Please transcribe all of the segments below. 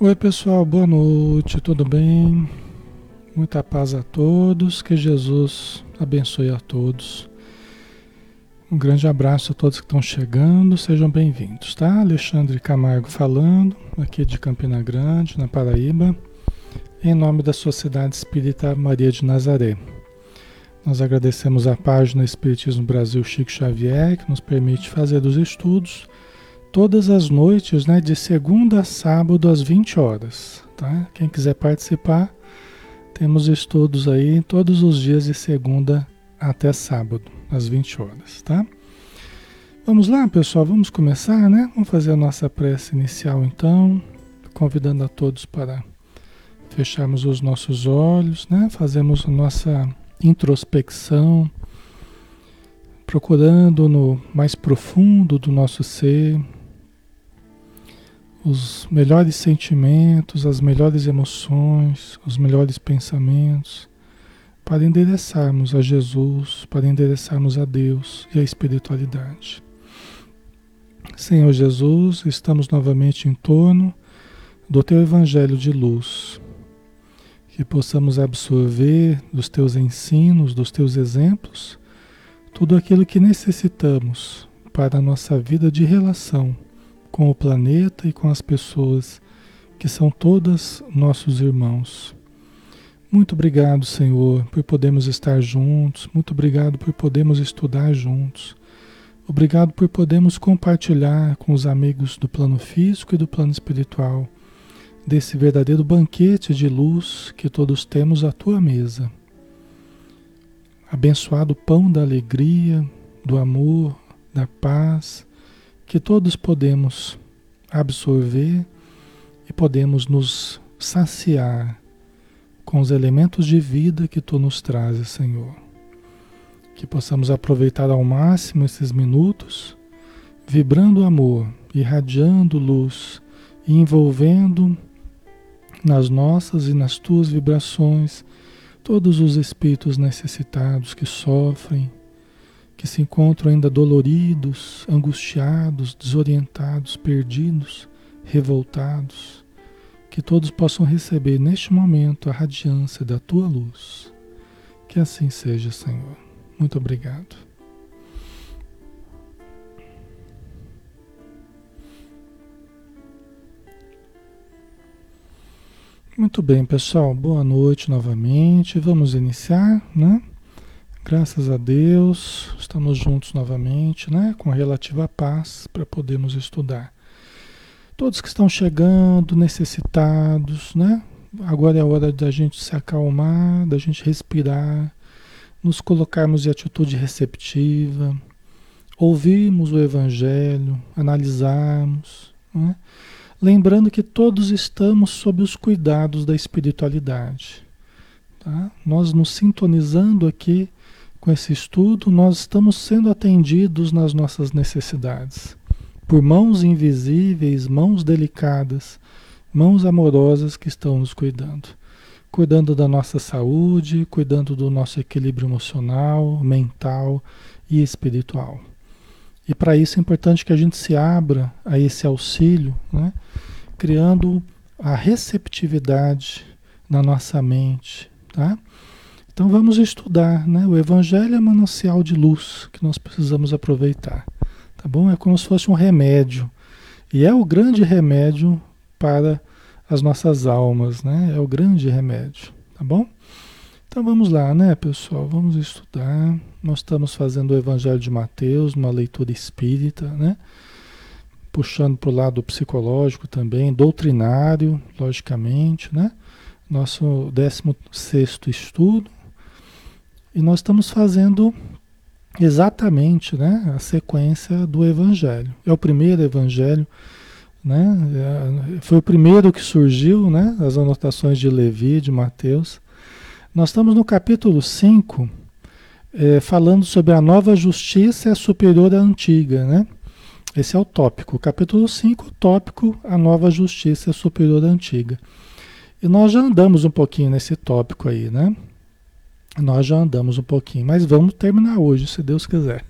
Oi, pessoal, boa noite, tudo bem? Muita paz a todos, que Jesus abençoe a todos. Um grande abraço a todos que estão chegando, sejam bem-vindos, tá? Alexandre Camargo falando, aqui de Campina Grande, na Paraíba, em nome da Sociedade Espírita Maria de Nazaré. Nós agradecemos a página Espiritismo Brasil Chico Xavier, que nos permite fazer os estudos todas as noites, né, de segunda a sábado às 20 horas, tá? Quem quiser participar, temos estudos aí todos os dias de segunda até sábado, às 20 horas, tá? Vamos lá, pessoal, vamos começar, né? Vamos fazer a nossa prece inicial então, convidando a todos para fecharmos os nossos olhos, né? Fazemos a nossa introspecção, procurando no mais profundo do nosso ser os melhores sentimentos, as melhores emoções, os melhores pensamentos, para endereçarmos a Jesus, para endereçarmos a Deus e a espiritualidade. Senhor Jesus, estamos novamente em torno do Teu Evangelho de luz, que possamos absorver dos Teus ensinos, dos Teus exemplos, tudo aquilo que necessitamos para a nossa vida de relação com o planeta e com as pessoas que são todas nossos irmãos. Muito obrigado, Senhor, por podermos estar juntos. Muito obrigado por podermos estudar juntos. Obrigado por podermos compartilhar com os amigos do plano físico e do plano espiritual desse verdadeiro banquete de luz que todos temos à tua mesa. Abençoado pão da alegria, do amor, da paz, que todos podemos absorver e podemos nos saciar com os elementos de vida que tu nos trazes, Senhor. Que possamos aproveitar ao máximo esses minutos, vibrando amor, irradiando luz e envolvendo nas nossas e nas tuas vibrações todos os espíritos necessitados que sofrem, que se encontram ainda doloridos, angustiados, desorientados, perdidos, revoltados, que todos possam receber neste momento a radiância da tua luz. Que assim seja, Senhor. Muito obrigado. Muito bem, pessoal. Boa noite novamente. Vamos iniciar, né? Graças a Deus, estamos juntos novamente, né? Com relativa paz para podermos estudar. Todos que estão chegando, necessitados, né? Agora é a hora da gente se acalmar, da gente respirar, nos colocarmos em atitude receptiva, ouvirmos o Evangelho, analisarmos, né? lembrando que todos estamos sob os cuidados da espiritualidade. Tá? Nós nos sintonizando aqui com esse estudo, nós estamos sendo atendidos nas nossas necessidades por mãos invisíveis, mãos delicadas, mãos amorosas que estão nos cuidando. Cuidando da nossa saúde, cuidando do nosso equilíbrio emocional, mental e espiritual. E para isso é importante que a gente se abra a esse auxílio, né? criando a receptividade na nossa mente, tá? Então vamos estudar, né? O Evangelho é manancial de luz que nós precisamos aproveitar, tá bom? É como se fosse um remédio e é o grande remédio para as nossas almas, né? É o grande remédio, tá bom? Então vamos lá, né, pessoal? Vamos estudar. Nós estamos fazendo o Evangelho de Mateus, uma leitura espírita, né? Puxando para o lado psicológico também, doutrinário, logicamente, né? Nosso 16 estudo, e nós estamos fazendo exatamente né, a sequência do Evangelho. É o primeiro Evangelho, né? É, foi o primeiro que surgiu, né? As anotações de Levi, de Mateus. Nós estamos no capítulo 5, é, falando sobre a nova justiça é superior à antiga, né? Esse é o tópico. Capítulo 5, tópico, a nova justiça é superior à antiga. E nós já andamos um pouquinho nesse tópico aí, né? Nós já andamos um pouquinho, mas vamos terminar hoje, se Deus quiser.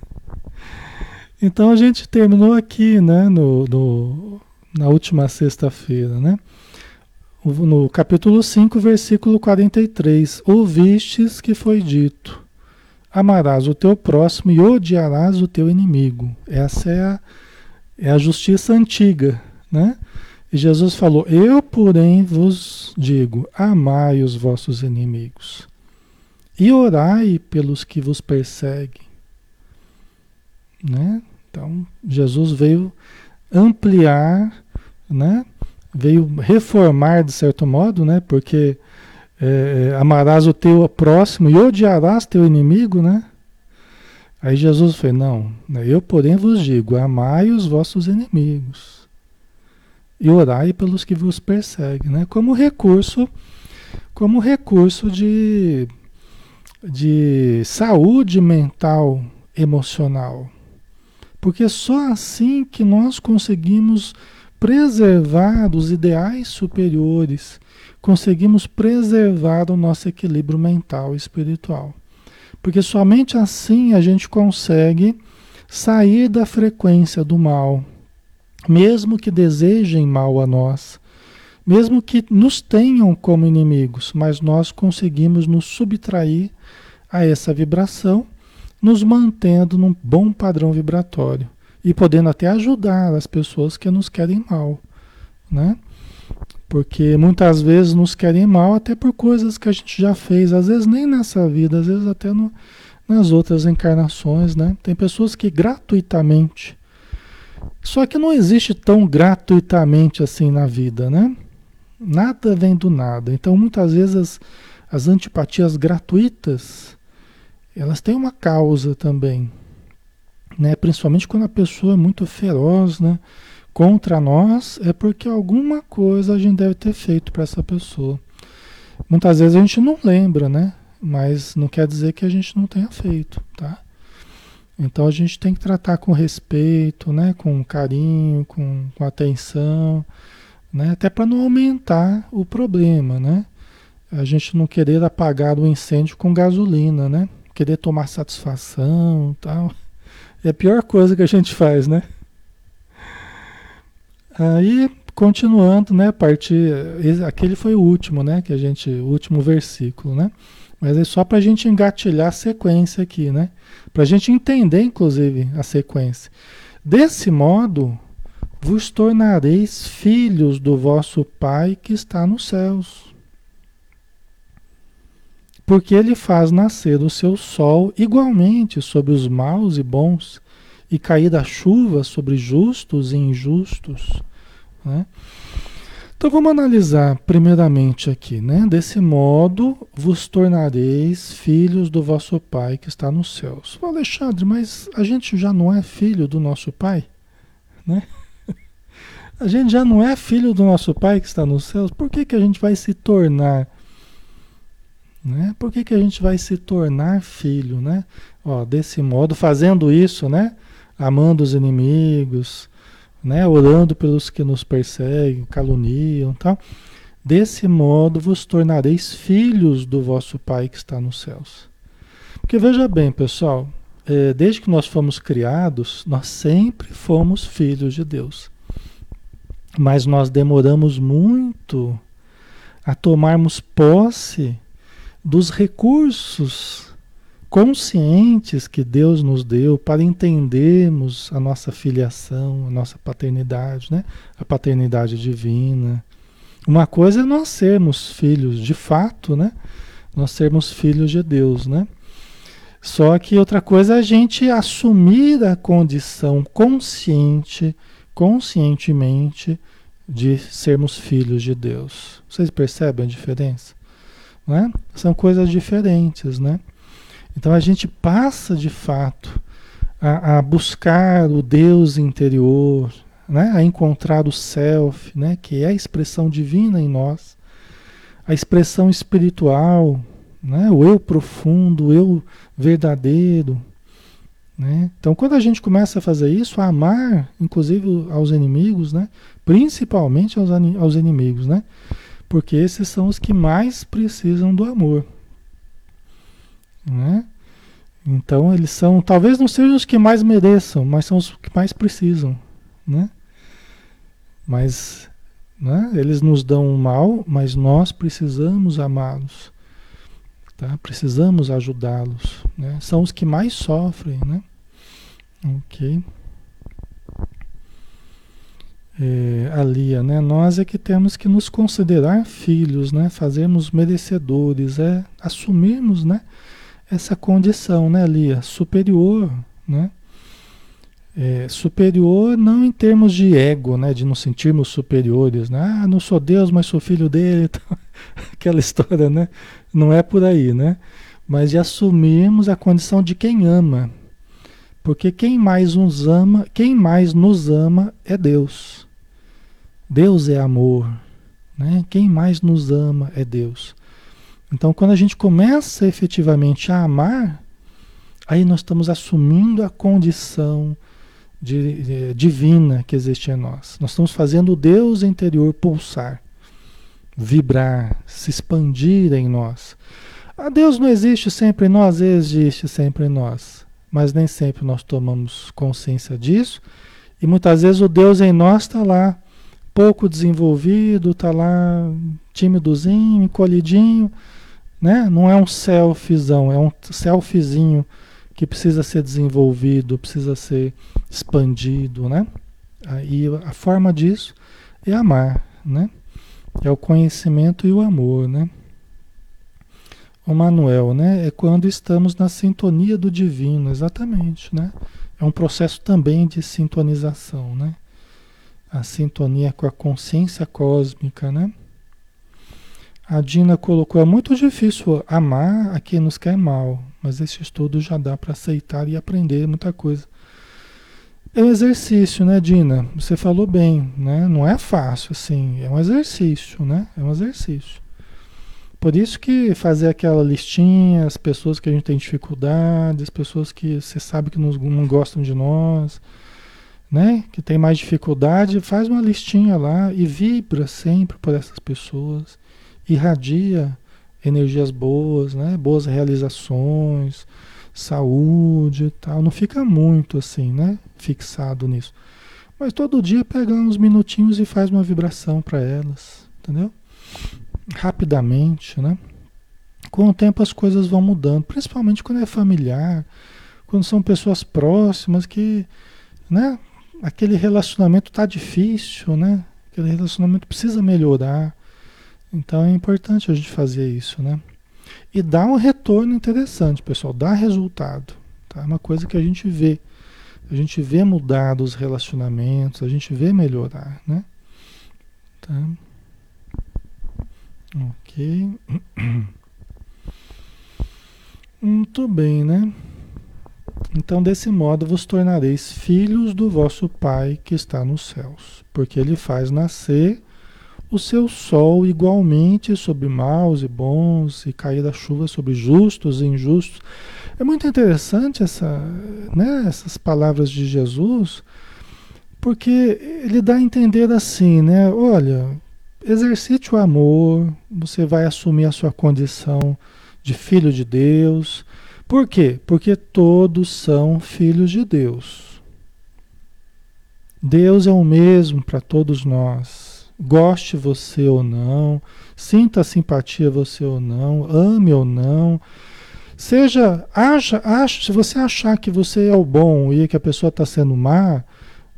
Então a gente terminou aqui, né, no, no na última sexta-feira, né? no capítulo 5, versículo 43, ouvistes que foi dito, amarás o teu próximo e odiarás o teu inimigo. Essa é a, é a justiça antiga, né? E Jesus falou: Eu, porém, vos digo: amai os vossos inimigos e orai pelos que vos perseguem. Né? Então, Jesus veio ampliar, né? veio reformar de certo modo, né? porque é, amarás o teu próximo e odiarás teu inimigo, né? Aí Jesus falou, não, né, eu porém vos digo, amai os vossos inimigos e orai pelos que vos perseguem, né? Como recurso, como recurso de, de saúde mental, emocional. Porque só assim que nós conseguimos preservar os ideais superiores, conseguimos preservar o nosso equilíbrio mental e espiritual. Porque somente assim a gente consegue sair da frequência do mal, mesmo que desejem mal a nós, mesmo que nos tenham como inimigos, mas nós conseguimos nos subtrair a essa vibração, nos mantendo num bom padrão vibratório e podendo até ajudar as pessoas que nos querem mal, né? Porque muitas vezes nos querem mal até por coisas que a gente já fez, às vezes nem nessa vida, às vezes até no, nas outras encarnações, né? Tem pessoas que gratuitamente só que não existe tão gratuitamente assim na vida, né? Nada vem do nada. Então, muitas vezes, as, as antipatias gratuitas, elas têm uma causa também, né? Principalmente quando a pessoa é muito feroz, né? Contra nós, é porque alguma coisa a gente deve ter feito para essa pessoa. Muitas vezes a gente não lembra, né? Mas não quer dizer que a gente não tenha feito, tá? Então a gente tem que tratar com respeito, né? com carinho, com, com atenção, né? até para não aumentar o problema. Né? A gente não querer apagar o incêndio com gasolina, né? querer tomar satisfação tal. É a pior coisa que a gente faz, né? Aí, continuando, né? Partir. Aquele foi o último, né? Que a gente. O último versículo, né? Mas é só para a gente engatilhar a sequência aqui, né? Para a gente entender, inclusive, a sequência. Desse modo, vos tornareis filhos do vosso Pai que está nos céus. Porque ele faz nascer o seu sol igualmente sobre os maus e bons, e cair a chuva sobre justos e injustos. Né? Então vamos analisar primeiramente aqui, né? Desse modo vos tornareis filhos do vosso Pai que está nos céus. Alexandre, mas a gente já não é filho do nosso Pai, né? A gente já não é filho do nosso Pai que está nos céus. Por que, que a gente vai se tornar? Né? Por que, que a gente vai se tornar filho, né? Ó, desse modo, fazendo isso, né? Amando os inimigos, né? orando pelos que nos perseguem, caluniam tal. Desse modo vos tornareis filhos do vosso Pai que está nos céus. Porque veja bem, pessoal, é, desde que nós fomos criados, nós sempre fomos filhos de Deus. Mas nós demoramos muito a tomarmos posse dos recursos conscientes que Deus nos deu para entendermos a nossa filiação, a nossa paternidade, né? a paternidade divina. Uma coisa é nós sermos filhos de fato, né? Nós sermos filhos de Deus, né? Só que outra coisa é a gente assumir a condição consciente, conscientemente, de sermos filhos de Deus. Vocês percebem a diferença? Né? São coisas diferentes, né? Então a gente passa de fato a, a buscar o Deus interior, né? a encontrar o self, né? que é a expressão divina em nós, a expressão espiritual, né? o eu profundo, o eu verdadeiro. Né? Então, quando a gente começa a fazer isso, a amar, inclusive aos inimigos, né? principalmente aos, aos inimigos, né? porque esses são os que mais precisam do amor. Né? Então eles são, talvez não sejam os que mais mereçam, mas são os que mais precisam, né? Mas Né? Eles nos dão um mal, mas nós precisamos amá-los. Tá? Precisamos ajudá-los. Né? São os que mais sofrem. Né? Ok. É, a Lia, né? Nós é que temos que nos considerar filhos, né? Fazermos merecedores, é assumirmos, né? Essa condição, né, Lia? Superior, né? É, superior não em termos de ego, né? De nos sentirmos superiores, né? Ah, não sou Deus, mas sou filho dele, aquela história, né? Não é por aí, né? Mas de assumirmos a condição de quem ama, porque quem mais nos ama, quem mais nos ama é Deus. Deus é amor, né? Quem mais nos ama é Deus. Então, quando a gente começa efetivamente a amar, aí nós estamos assumindo a condição de, de, divina que existe em nós. Nós estamos fazendo o Deus interior pulsar, vibrar, se expandir em nós. A Deus não existe sempre em nós, existe sempre em nós mas nem sempre nós tomamos consciência disso. E muitas vezes o Deus em nós está lá, pouco desenvolvido, está lá tímidozinho, encolhidinho, né? Não é um selfiezão, é um selfiezinho que precisa ser desenvolvido, precisa ser expandido, né? E a forma disso é amar, né? É o conhecimento e o amor, né? o Manuel, né? É quando estamos na sintonia do divino, exatamente, né? É um processo também de sintonização, né? A sintonia com a consciência cósmica, né? A Dina colocou: é muito difícil amar a quem nos quer mal, mas esse estudo já dá para aceitar e aprender muita coisa. É um exercício, né, Dina? Você falou bem, né? Não é fácil, assim, é um exercício, né? É um exercício. Por isso que fazer aquela listinha, as pessoas que a gente tem dificuldade, as pessoas que você sabe que não, gostam de nós, né? Que tem mais dificuldade, faz uma listinha lá e vibra sempre por essas pessoas, irradia energias boas, né? Boas realizações, saúde e tal. Não fica muito assim, né? Fixado nisso. Mas todo dia pega uns minutinhos e faz uma vibração para elas, entendeu? rapidamente, né? Com o tempo as coisas vão mudando, principalmente quando é familiar, quando são pessoas próximas que, né? Aquele relacionamento tá difícil, né? Aquele relacionamento precisa melhorar. Então é importante a gente fazer isso, né? E dá um retorno interessante, pessoal, dá resultado. Tá? É uma coisa que a gente vê. A gente vê mudar os relacionamentos, a gente vê melhorar, né? Tá? Ok. Muito bem, né? Então, desse modo vos tornareis filhos do vosso Pai que está nos céus, porque ele faz nascer o seu sol igualmente sobre maus e bons, e cair a chuva sobre justos e injustos. É muito interessante essa, né, essas palavras de Jesus, porque ele dá a entender assim, né? Olha, exercite o amor, você vai assumir a sua condição de filho de Deus. Por quê? Porque todos são filhos de Deus. Deus é o mesmo para todos nós. Goste você ou não, sinta simpatia você ou não, ame ou não. Seja, acha, acha, se você achar que você é o bom e que a pessoa está sendo má,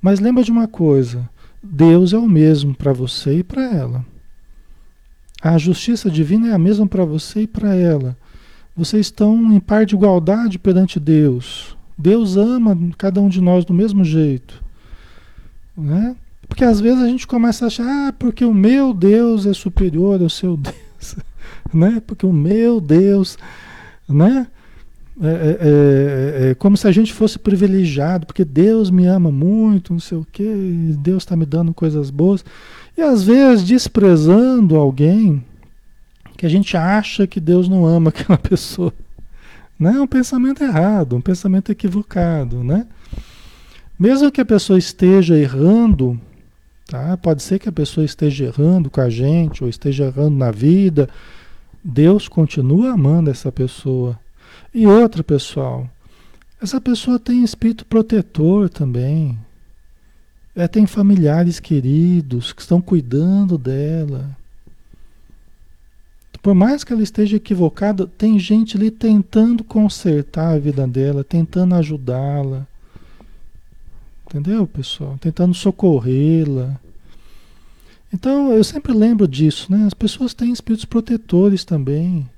mas lembra de uma coisa, Deus é o mesmo para você e para ela. A justiça divina é a mesma para você e para ela. Vocês estão em par de igualdade perante Deus. Deus ama cada um de nós do mesmo jeito. Né? Porque às vezes a gente começa a achar, ah, porque o meu Deus é superior ao seu Deus. né? Porque o meu Deus, né? É, é, é, é, como se a gente fosse privilegiado, porque Deus me ama muito, não sei o que, Deus está me dando coisas boas. E às vezes desprezando alguém que a gente acha que Deus não ama aquela pessoa. Né? É um pensamento errado, um pensamento equivocado, né? Mesmo que a pessoa esteja errando, tá? Pode ser que a pessoa esteja errando com a gente ou esteja errando na vida, Deus continua amando essa pessoa e outra, pessoal, essa pessoa tem espírito protetor também. Ela tem familiares queridos que estão cuidando dela. Por mais que ela esteja equivocada, tem gente ali tentando consertar a vida dela, tentando ajudá-la. Entendeu, pessoal? Tentando socorrê-la. Então, eu sempre lembro disso, né? As pessoas têm espíritos protetores também.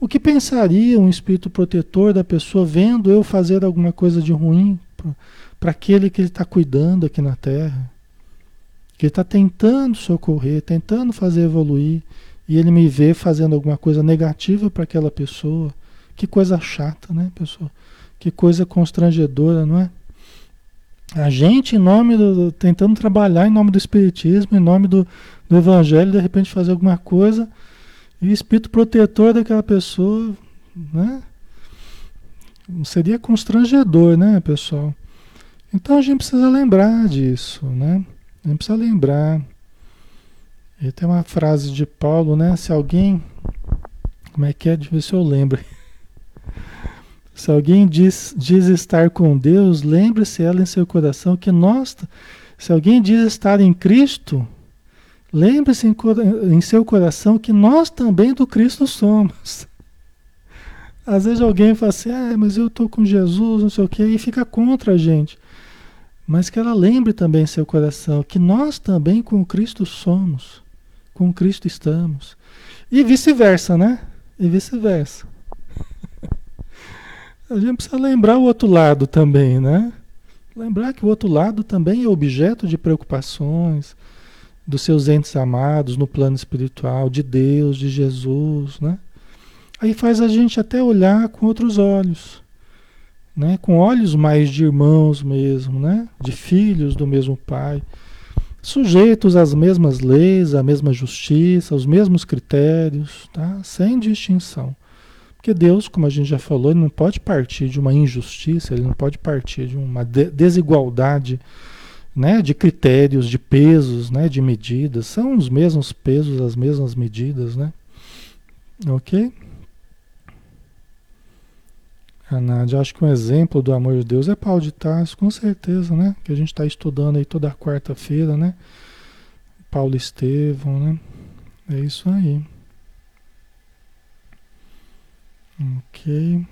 O que pensaria um espírito protetor da pessoa vendo eu fazer alguma coisa de ruim para aquele que ele está cuidando aqui na Terra? Que ele está tentando socorrer, tentando fazer evoluir, e ele me vê fazendo alguma coisa negativa para aquela pessoa. Que coisa chata, né, pessoal? Que coisa constrangedora, não é? A gente, em nome do. tentando trabalhar em nome do Espiritismo, em nome do, do Evangelho, de repente fazer alguma coisa, e o espírito protetor daquela pessoa, né? Seria constrangedor, né, pessoal? Então a gente precisa lembrar disso, né? A gente precisa lembrar. E tem uma frase de Paulo, né? Se alguém. Como é que é? Deixa eu ver se eu lembro. Se alguém diz, diz estar com Deus, lembre-se ela em seu coração que nós, se alguém diz estar em Cristo, lembre-se em, em, seu coração que nós também do Cristo somos. Às vezes alguém fala assim, ah, mas eu estou com Jesus, não sei o quê, e fica contra a gente. Mas que ela lembre também em seu coração que nós também com Cristo somos, com Cristo estamos. E vice-versa, né? E vice-versa. A gente precisa lembrar o outro lado também, né? Lembrar que o outro lado também é objeto de preocupações dos seus entes amados no plano espiritual, de Deus, de Jesus, né? Aí faz a gente até olhar com outros olhos, né? Com olhos mais de irmãos mesmo, né? De filhos do mesmo pai, sujeitos às mesmas leis, à mesma justiça, aos mesmos critérios, tá? Sem distinção. Porque Deus, como a gente já falou, ele não pode partir de uma injustiça, ele não pode partir de uma de desigualdade né, de critérios, de pesos, né, de medidas. São os mesmos pesos, as mesmas medidas, né? Ok? A Nádia, acho que um exemplo do amor de Deus é Paulo de Tarso, com certeza, né? Que a gente está estudando aí toda quarta-feira, né? Paulo Estevão, né? É isso aí. Ok.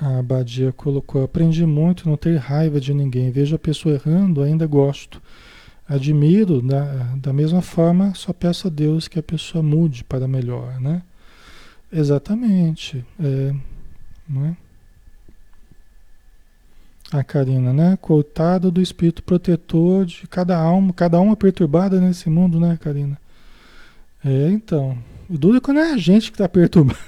A Abadia colocou: aprendi muito não ter raiva de ninguém. Vejo a pessoa errando, ainda gosto. Admiro, da, da mesma forma, só peço a Deus que a pessoa mude para melhor, né? Exatamente. É, não é? A Karina, né? Coitado do espírito protetor de cada alma, cada alma perturbada nesse mundo, né, Karina? É, então. O duro é quando é a gente que está perturbando.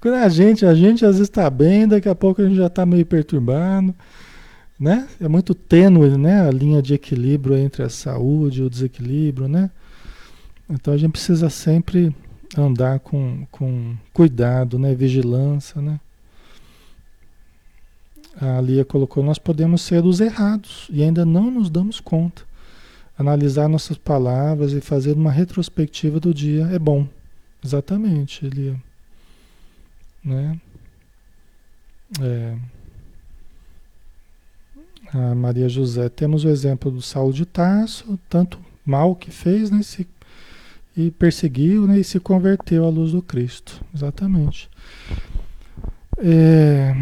quando é a gente, a gente às vezes está bem, daqui a pouco a gente já está meio perturbado. Né? É muito tênue né? a linha de equilíbrio entre a saúde e o desequilíbrio. Né? Então a gente precisa sempre andar com, com cuidado, né? vigilância. Né? A Lia colocou: nós podemos ser os errados e ainda não nos damos conta analisar nossas palavras e fazer uma retrospectiva do dia é bom. Exatamente, Elia. Né? É. A Maria José, temos o exemplo do Saulo de Tarso, tanto mal que fez, né, se, e perseguiu, né, e se converteu à luz do Cristo. Exatamente. É,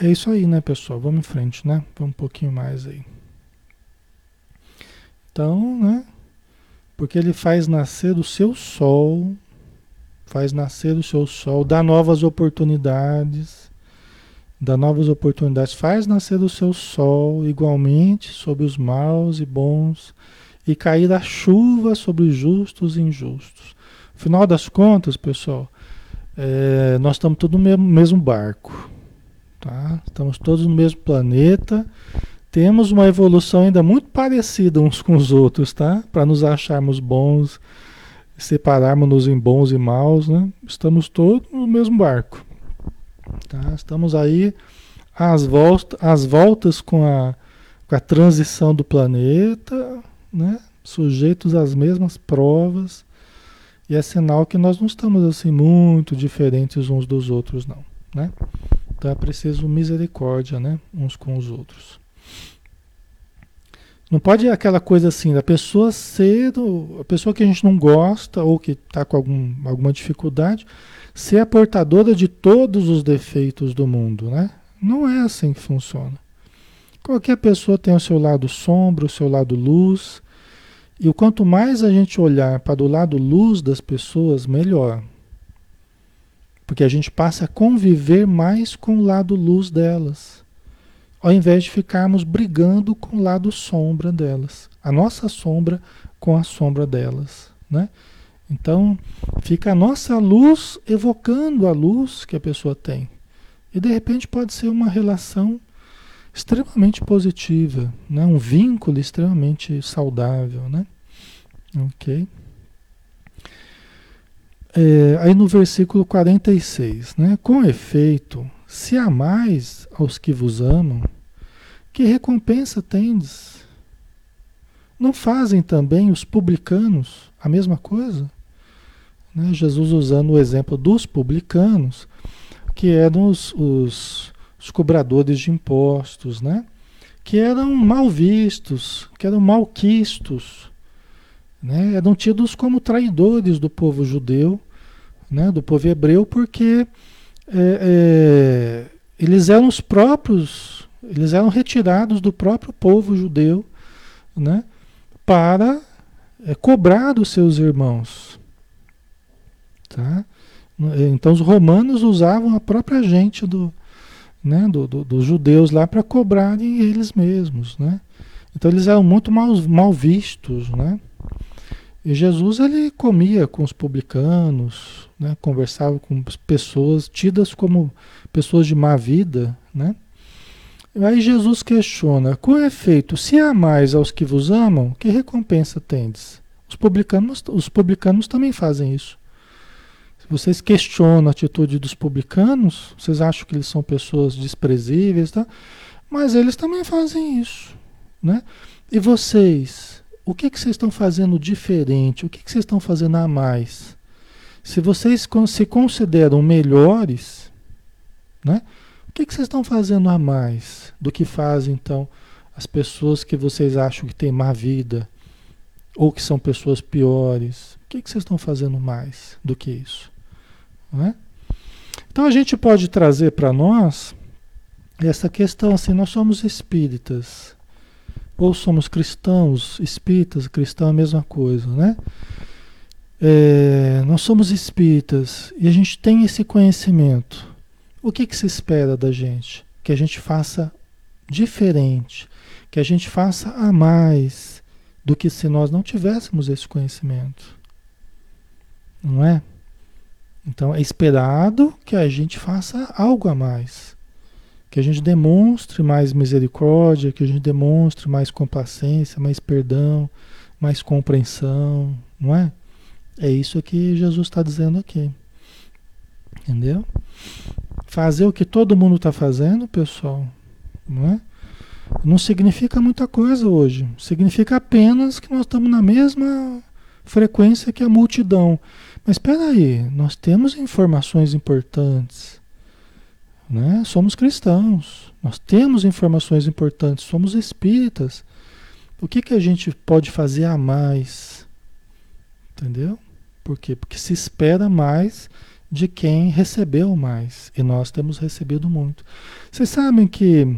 é isso aí, né, pessoal? Vamos em frente, né? Vamos um pouquinho mais aí. Então, né? Porque ele faz nascer o seu sol, faz nascer o seu sol, dá novas oportunidades, dá novas oportunidades, faz nascer o seu sol igualmente sobre os maus e bons e cair a chuva sobre os justos e injustos. Final das contas, pessoal, é, nós estamos todos no mesmo, barco, tá? Estamos todos no mesmo planeta temos uma evolução ainda muito parecida uns com os outros, tá? Para nos acharmos bons, separarmos-nos em bons e maus, né? Estamos todos no mesmo barco, tá? Estamos aí às, volta, às voltas com a, com a transição do planeta, né? Sujeitos às mesmas provas, e é sinal que nós não estamos assim muito diferentes uns dos outros, não, né? Então é preciso misericórdia, né? Uns com os outros. Não pode aquela coisa assim, da pessoa ser, a pessoa que a gente não gosta ou que está com algum, alguma dificuldade, ser a portadora de todos os defeitos do mundo, né? Não é assim que funciona. Qualquer pessoa tem o seu lado sombra, o seu lado luz. E quanto mais a gente olhar para o lado luz das pessoas, melhor. Porque a gente passa a conviver mais com o lado luz delas ao invés de ficarmos brigando com o lado sombra delas, a nossa sombra com a sombra delas, né? Então, fica a nossa luz evocando a luz que a pessoa tem. E de repente pode ser uma relação extremamente positiva, né? um vínculo extremamente saudável. Né? Ok? É, aí no versículo 46, né? com efeito, se amais aos que vos amam, que recompensa tendes? Não fazem também os publicanos a mesma coisa? Né? Jesus usando o exemplo dos publicanos, que eram os, os, os cobradores de impostos, né? que eram mal vistos, que eram malquistos, né? eram tidos como traidores do povo judeu, né? do povo hebreu, porque é, é, eles eram os próprios eles eram retirados do próprio povo judeu, né, para é, cobrar dos seus irmãos. Tá? Então os romanos usavam a própria gente do, né, do, do, dos judeus lá para cobrarem eles mesmos. Né? Então eles eram muito mal, mal vistos. Né? E Jesus ele comia com os publicanos, né, conversava com pessoas tidas como pessoas de má vida, né? Aí Jesus questiona: com efeito, se amais aos que vos amam, que recompensa tendes? Os publicanos, os publicanos também fazem isso. Se vocês questionam a atitude dos publicanos, vocês acham que eles são pessoas desprezíveis, tá? mas eles também fazem isso. Né? E vocês, o que, que vocês estão fazendo diferente? O que, que vocês estão fazendo a mais? Se vocês se consideram melhores, né? Que, que vocês estão fazendo a mais do que fazem, então, as pessoas que vocês acham que têm má vida ou que são pessoas piores? O que, que vocês estão fazendo mais do que isso? É? Então a gente pode trazer para nós essa questão assim, nós somos espíritas ou somos cristãos, espíritas, cristão é a mesma coisa, né? É, nós somos espíritas e a gente tem esse conhecimento. O que, que se espera da gente? Que a gente faça diferente, que a gente faça a mais do que se nós não tivéssemos esse conhecimento. Não é? Então é esperado que a gente faça algo a mais. Que a gente demonstre mais misericórdia, que a gente demonstre mais complacência, mais perdão, mais compreensão, não é? É isso que Jesus está dizendo aqui. Entendeu? Fazer o que todo mundo está fazendo, pessoal, não é? Não significa muita coisa hoje. Significa apenas que nós estamos na mesma frequência que a multidão. Mas espera aí, nós temos informações importantes. Né? Somos cristãos, nós temos informações importantes, somos espíritas. O que, que a gente pode fazer a mais? Entendeu? Por quê? Porque se espera mais de quem recebeu mais. E nós temos recebido muito. Vocês sabem que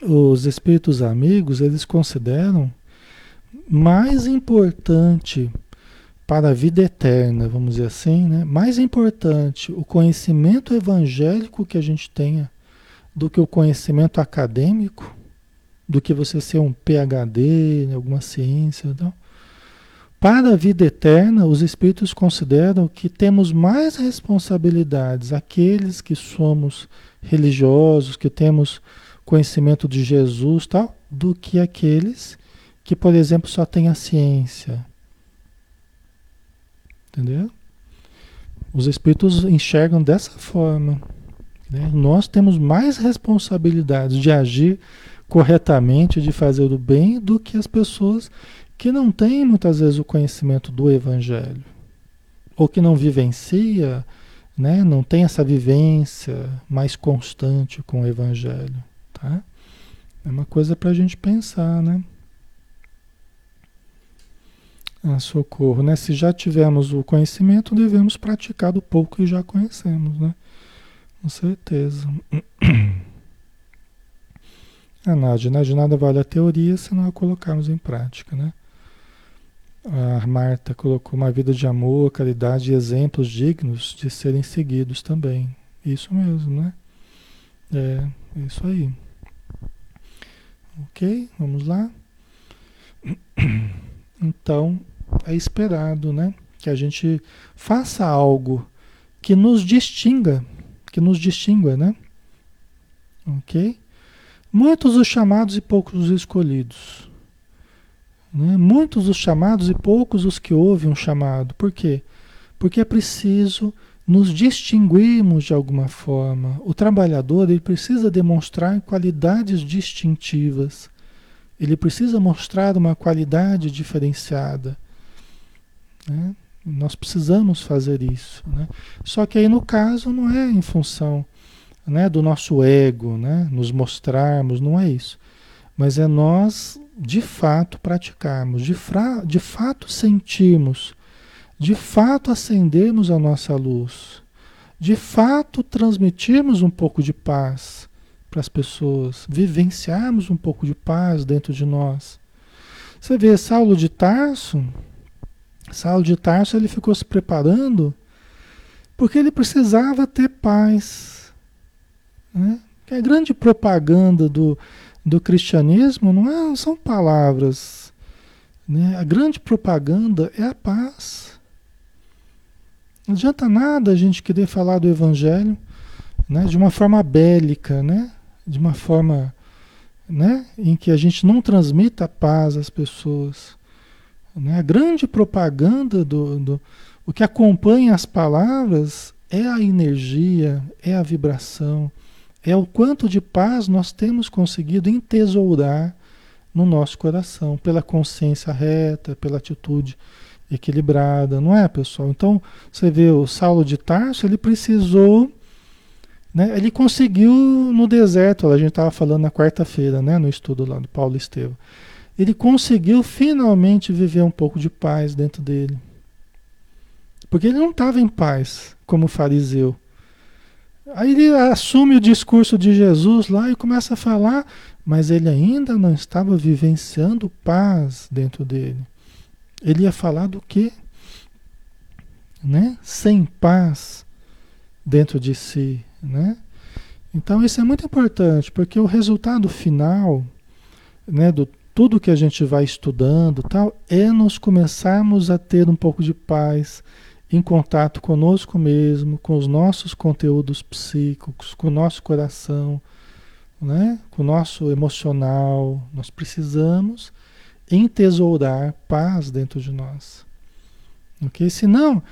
os espíritos amigos, eles consideram mais importante para a vida eterna, vamos dizer assim, né? mais importante o conhecimento evangélico que a gente tenha do que o conhecimento acadêmico, do que você ser um PhD em alguma ciência. Então, para a vida eterna, os espíritos consideram que temos mais responsabilidades aqueles que somos religiosos, que temos conhecimento de Jesus, tal, do que aqueles que, por exemplo, só têm a ciência. Entendeu? Os espíritos enxergam dessa forma. Né? Nós temos mais responsabilidades de agir corretamente, de fazer o bem, do que as pessoas que não tem muitas vezes o conhecimento do Evangelho, ou que não vivencia né, não tem essa vivência mais constante com o Evangelho, tá? É uma coisa para a gente pensar, né? Ah, socorro, né? Se já tivemos o conhecimento, devemos praticar do pouco que já conhecemos, né? Com certeza. A Nádia, né? de nada vale a teoria se não a colocarmos em prática, né? A Marta colocou uma vida de amor, caridade e exemplos dignos de serem seguidos também. Isso mesmo, né? É, isso aí. Ok, vamos lá. Então, é esperado, né? Que a gente faça algo que nos distinga, que nos distinga, né? Ok? Muitos os chamados e poucos os escolhidos. Né? Muitos os chamados e poucos os que ouvem um chamado. Por quê? Porque é preciso nos distinguirmos de alguma forma. O trabalhador ele precisa demonstrar qualidades distintivas. Ele precisa mostrar uma qualidade diferenciada. Né? Nós precisamos fazer isso. Né? Só que aí no caso não é em função né, do nosso ego, né, nos mostrarmos, não é isso. Mas é nós, de fato, praticarmos, de, fra, de fato sentirmos, de fato acendermos a nossa luz, de fato transmitirmos um pouco de paz para as pessoas, vivenciarmos um pouco de paz dentro de nós. Você vê Saulo de Tarso, Saulo de Tarso ele ficou se preparando porque ele precisava ter paz né? A grande propaganda do, do cristianismo não, é, são palavras. Né? A grande propaganda é a paz. Não adianta nada a gente querer falar do evangelho né? de uma forma bélica, né? de uma forma né? em que a gente não transmita paz às pessoas. Né? A grande propaganda do, do o que acompanha as palavras é a energia, é a vibração, é o quanto de paz nós temos conseguido entesourar no nosso coração, pela consciência reta, pela atitude equilibrada, não é, pessoal? Então, você vê o Saulo de Tarso, ele precisou, né, ele conseguiu no deserto, a gente estava falando na quarta-feira, né, no estudo lá do Paulo Estevam, ele conseguiu finalmente viver um pouco de paz dentro dele. Porque ele não estava em paz como fariseu. Aí ele assume o discurso de Jesus lá e começa a falar, mas ele ainda não estava vivenciando paz dentro dele. Ele ia falar do quê? Né? Sem paz dentro de si, né? Então isso é muito importante, porque o resultado final, né, do tudo que a gente vai estudando, tal, é nós começarmos a ter um pouco de paz, em contato conosco mesmo, com os nossos conteúdos psíquicos, com o nosso coração, né? com o nosso emocional. Nós precisamos entesourar paz dentro de nós. Ok? Senão,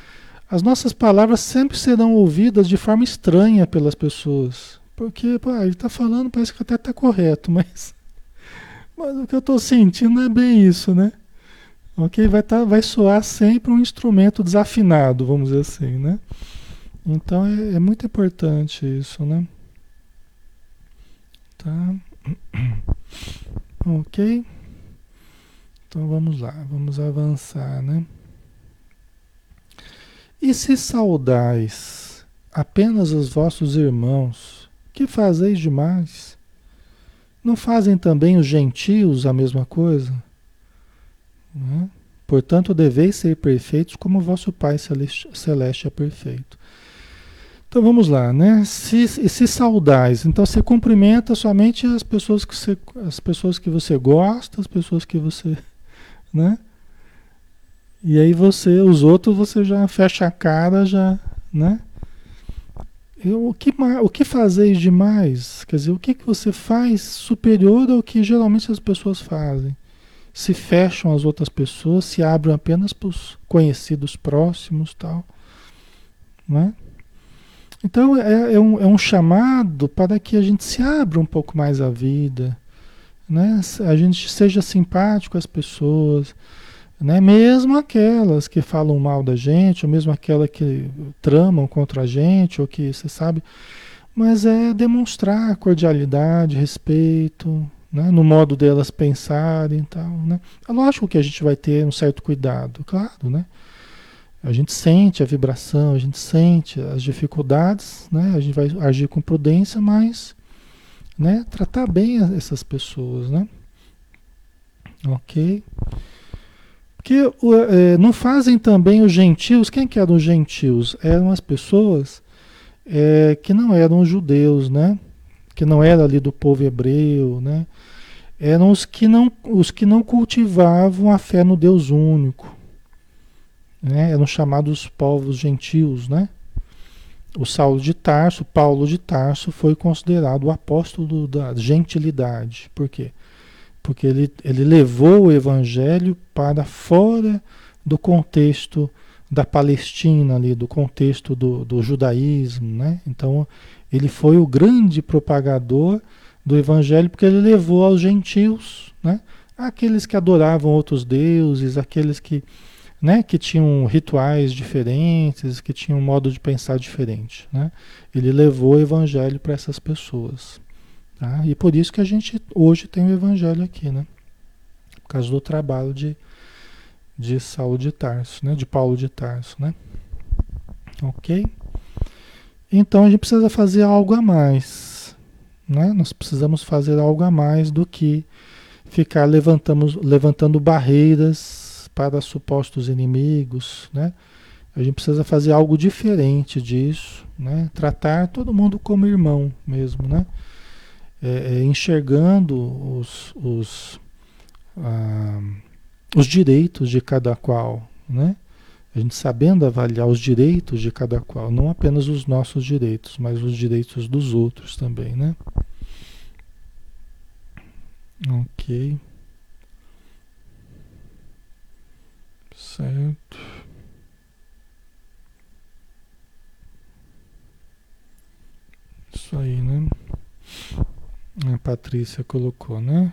as nossas palavras sempre serão ouvidas de forma estranha pelas pessoas. Porque, pô, ele está falando, parece que até está correto, mas, mas o que eu estou sentindo é bem isso, né? Ok? Vai, tá, vai soar sempre um instrumento desafinado, vamos dizer assim, né? Então é, é muito importante isso, né? Tá? Ok? Então vamos lá, vamos avançar, né? E se saudais apenas os vossos irmãos, que fazeis demais? Não fazem também os gentios a mesma coisa? Né? Portanto, deveis ser perfeitos como vosso Pai Celeste é perfeito. Então vamos lá, né? Se, se saudais, então você cumprimenta somente as pessoas que você, as pessoas que você gosta, as pessoas que você, né? E aí você, os outros você já fecha a cara, já, né? O, que, o que fazeis demais? Quer dizer, o que, que você faz superior ao que geralmente as pessoas fazem? Se fecham às outras pessoas, se abrem apenas para os conhecidos próximos tal. Né? Então é, é, um, é um chamado para que a gente se abra um pouco mais à vida, né? a gente seja simpático às pessoas, Né? Mesmo aquelas que falam mal da gente, ou mesmo aquelas que tramam contra a gente, ou que, você sabe, mas é demonstrar cordialidade, respeito, né? no modo delas pensarem e tal. Né? É lógico que a gente vai ter um certo cuidado, claro, né? A gente sente a vibração, a gente sente as dificuldades, né? A gente vai agir com prudência, mas né? tratar bem essas pessoas, né? Ok? Porque é, não fazem também os gentios. Quem que eram os gentios? Eram as pessoas é, que não eram judeus, né? Que não eram ali do povo hebreu, né? Eram os que não, os que não cultivavam a fé no Deus único. Né? Eram chamados povos gentios, né? O Saulo de Tarso, Paulo de Tarso, foi considerado o apóstolo da gentilidade. Por quê? Porque ele, ele levou o evangelho para fora do contexto da Palestina ali, do contexto do, do judaísmo, né? Então ele foi o grande propagador do evangelho porque ele levou aos gentios, né? Aqueles que adoravam outros deuses, aqueles que, né, que tinham rituais diferentes, que tinham um modo de pensar diferente, né? Ele levou o evangelho para essas pessoas, tá? E por isso que a gente hoje tem o evangelho aqui, né? Por causa do trabalho de de Saulo de Tarso, né? De Paulo de Tarso, né? Ok? Então a gente precisa fazer algo a mais, né? Nós precisamos fazer algo a mais do que ficar levantamos, levantando barreiras para supostos inimigos, né? A gente precisa fazer algo diferente disso, né? Tratar todo mundo como irmão mesmo, né? É, é, enxergando os, os ah, os direitos de cada qual, né? A gente sabendo avaliar os direitos de cada qual, não apenas os nossos direitos, mas os direitos dos outros também, né? Ok. Certo. Isso aí, né? A Patrícia colocou, né?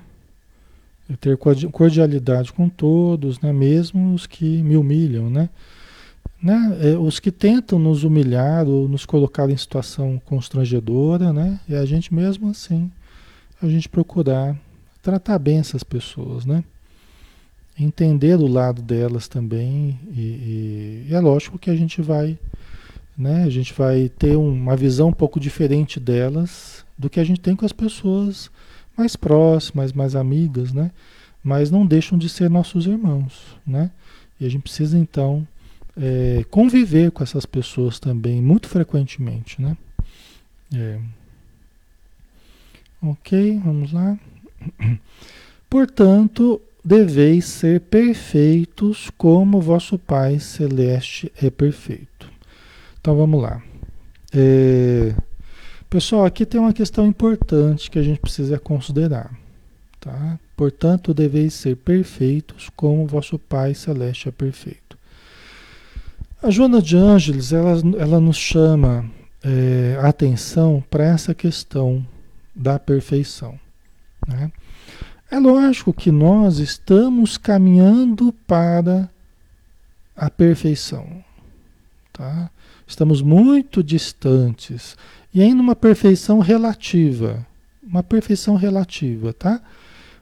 É ter cordialidade com todos, né? mesmo os que me humilham, né? Né? É, os que tentam nos humilhar ou nos colocar em situação constrangedora, né? E a gente mesmo assim, a gente procurar tratar bem essas pessoas, né? Entender o lado delas também e, e, e é lógico que a gente vai, né? A gente vai ter uma visão um pouco diferente delas do que a gente tem com as pessoas mais próximas, mais amigas, né? Mas não deixam de ser nossos irmãos, né? E a gente precisa então é, conviver com essas pessoas também muito frequentemente, né? É. Ok, vamos lá. Portanto, deveis ser perfeitos como vosso Pai Celeste é perfeito. Então vamos lá. É, Pessoal, aqui tem uma questão importante que a gente precisa considerar. Tá? Portanto, deveis ser perfeitos como vosso Pai Celeste é perfeito. A Joana de Ângeles, ela, ela nos chama é, atenção para essa questão da perfeição. Né? É lógico que nós estamos caminhando para a perfeição. Tá? Estamos muito distantes e ainda uma perfeição relativa. Uma perfeição relativa, tá?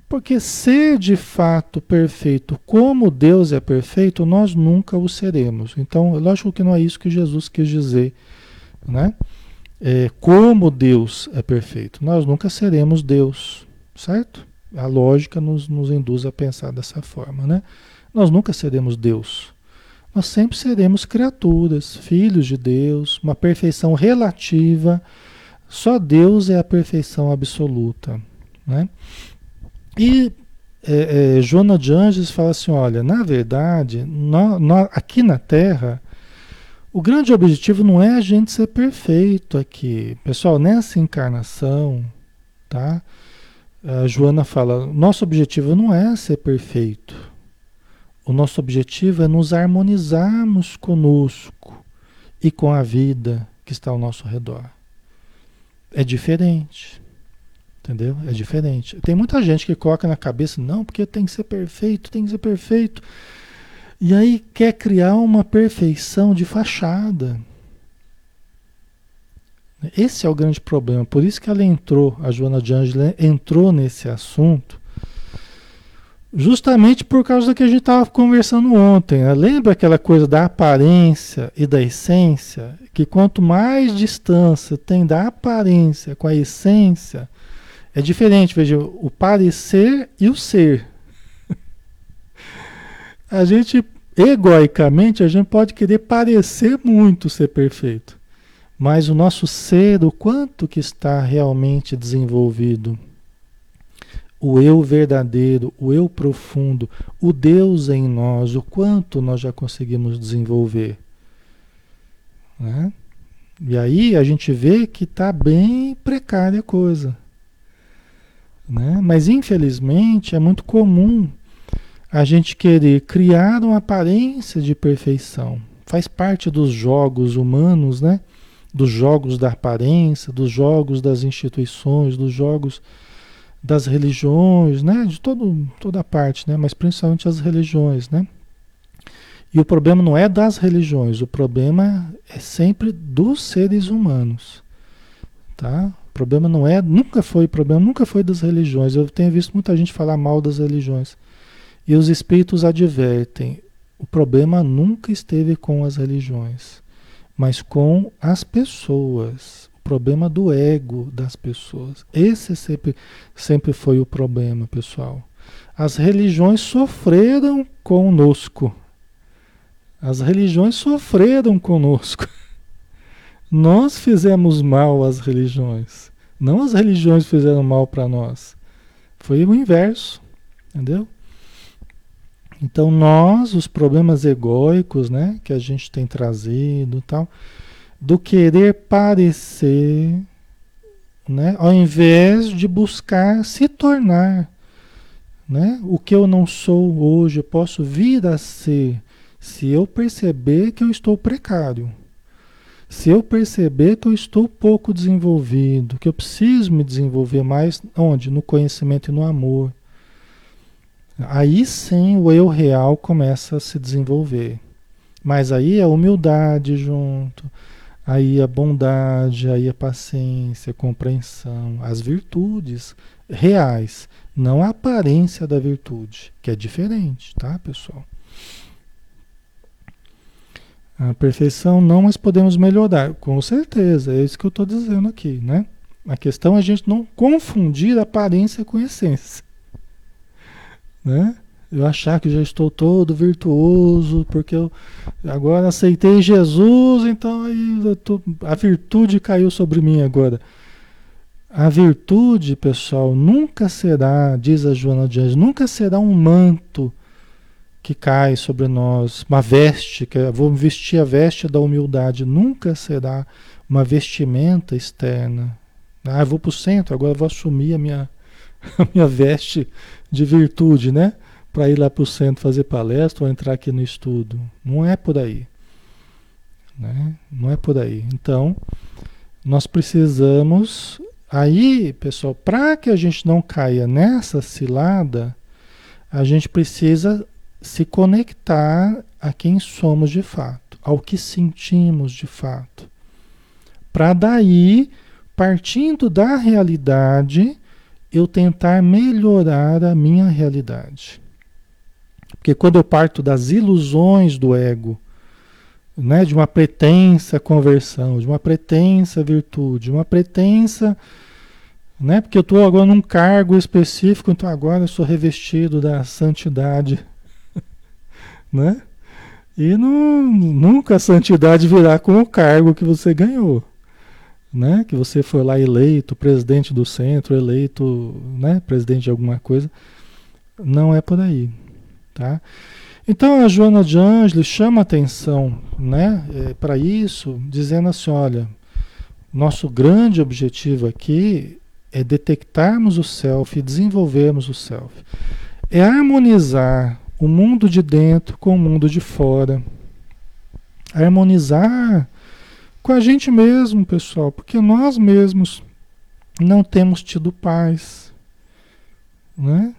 Porque ser de fato perfeito como Deus é perfeito, nós nunca o seremos. Então, lógico que não é isso que Jesus quis dizer, né? É, como Deus é perfeito. Nós nunca seremos Deus, certo? A lógica nos, nos induz a pensar dessa forma, né? Nós nunca seremos Deus nós sempre seremos criaturas, filhos de Deus, uma perfeição relativa. Só Deus é a perfeição absoluta. Né? E é, é, Joana de Anjos fala assim: olha, na verdade, aqui na Terra, o grande objetivo não é a gente ser perfeito aqui. Pessoal, nessa encarnação, tá? A Joana fala: nosso objetivo não é ser perfeito. O nosso objetivo é nos harmonizarmos conosco e com a vida que está ao nosso redor. É diferente. Entendeu? É diferente. Tem muita gente que coloca na cabeça, não, porque tem que ser perfeito, tem que ser perfeito. E aí quer criar uma perfeição de fachada. Esse é o grande problema. Por isso que ela entrou, a Joana de Angela entrou nesse assunto, justamente por causa do que a gente estava conversando ontem. Né? Lembra aquela coisa da aparência e da essência? Que quanto mais distância tem da aparência com a essência, é diferente. Veja, o parecer e o ser. A gente, egoicamente, a gente pode querer parecer muito ser perfeito. Mas o nosso ser, o quanto que está realmente desenvolvido? O eu verdadeiro, o eu profundo, o Deus em nós, o quanto nós já conseguimos desenvolver. Né? E aí a gente vê que está bem precária a coisa. Né? Mas infelizmente é muito comum a gente querer criar uma aparência de perfeição. Faz parte dos jogos humanos, né? Dos jogos da aparência, dos jogos das instituições, dos jogos das religiões, né? De todo, toda parte, né? Mas principalmente as religiões, né? E o problema não é das religiões, o problema é sempre dos seres humanos, tá? Problema não é, nunca foi, problema nunca foi das religiões. Eu tenho visto muita gente falar mal das religiões. E os espíritos advertem: o problema nunca esteve com as religiões, mas com as pessoas. O problema do ego das pessoas. Esse sempre, sempre foi o problema, pessoal. As religiões sofreram conosco. As religiões sofreram conosco. Nós fizemos mal às religiões. Não as religiões fizeram mal para nós. Foi o inverso. Entendeu? Então nós, os problemas egóicos, né, que a gente tem trazido, tal, do querer parecer, né, ao invés de buscar se tornar, né, o que eu não sou hoje, eu posso vir a ser, se eu perceber que eu estou precário. Se eu perceber que eu estou pouco desenvolvido, que eu preciso me desenvolver mais, onde? No conhecimento e no amor. Aí sim o eu real começa a se desenvolver. Mas aí a humildade junto, aí a bondade, aí a paciência, a compreensão, as virtudes reais, não a aparência da virtude, que é diferente, tá, pessoal? A perfeição não, mas podemos melhorar, com certeza, é isso que eu estou dizendo aqui, né? A questão é a gente não confundir aparência com essência né? Eu achar que já estou todo virtuoso, porque eu agora aceitei Jesus, então tô, a virtude caiu sobre mim agora. A virtude, pessoal, nunca será, diz a Joana de Anjos, nunca será um manto que cai sobre nós, uma veste, que vou vestir a veste da humildade, nunca será uma vestimenta externa. Ah, eu vou para o centro, agora vou assumir a minha, a minha veste de virtude, né? Para ir lá para o centro fazer palestra ou entrar aqui no estudo. Não é por aí. Né? Não é por aí. Então, nós precisamos. Aí, pessoal, para que a gente não caia nessa cilada, a gente precisa se conectar a quem somos de fato, ao que sentimos de fato. Para daí, partindo da realidade, eu tentar melhorar a minha realidade. Porque quando eu parto das ilusões do ego, né, de uma pretensa conversão, de uma pretensa virtude, de uma pretensa, né, porque eu estou agora num cargo específico, então agora eu sou revestido da santidade, né? E não, nunca a santidade virá com o cargo que você ganhou né? Que você foi lá eleito presidente do centro, eleito, né? Presidente de alguma coisa. Não é por aí, tá? Então a Joana de Ângeles chama atenção, né? É, para isso, dizendo assim, olha, nosso grande objetivo aqui é detectarmos o self, desenvolvermos o self. É harmonizar o mundo de dentro com o mundo de fora. Harmonizar com a gente mesmo, pessoal, porque nós mesmos não temos tido paz, né?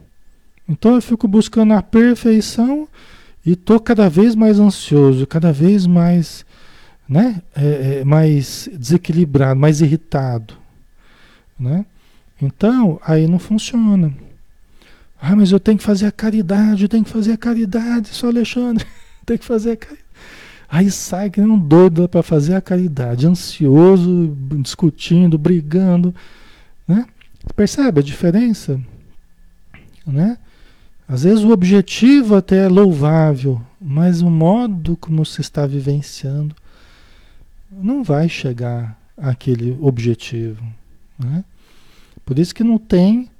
Então eu fico buscando a perfeição e tô cada vez mais ansioso, cada vez mais, né, é, é, mais desequilibrado, mais irritado, né? Então, aí não funciona. Ah, mas eu tenho que fazer a caridade, eu tenho que fazer a caridade, só Alexandre, tem que fazer a caridade. Aí sai que nem um doido para fazer a caridade, ansioso, discutindo, brigando, né? Percebe a diferença? Né? Às vezes o objetivo até é louvável, mas o modo como se está vivenciando não vai chegar àquele objetivo. Né? Por isso que não tem,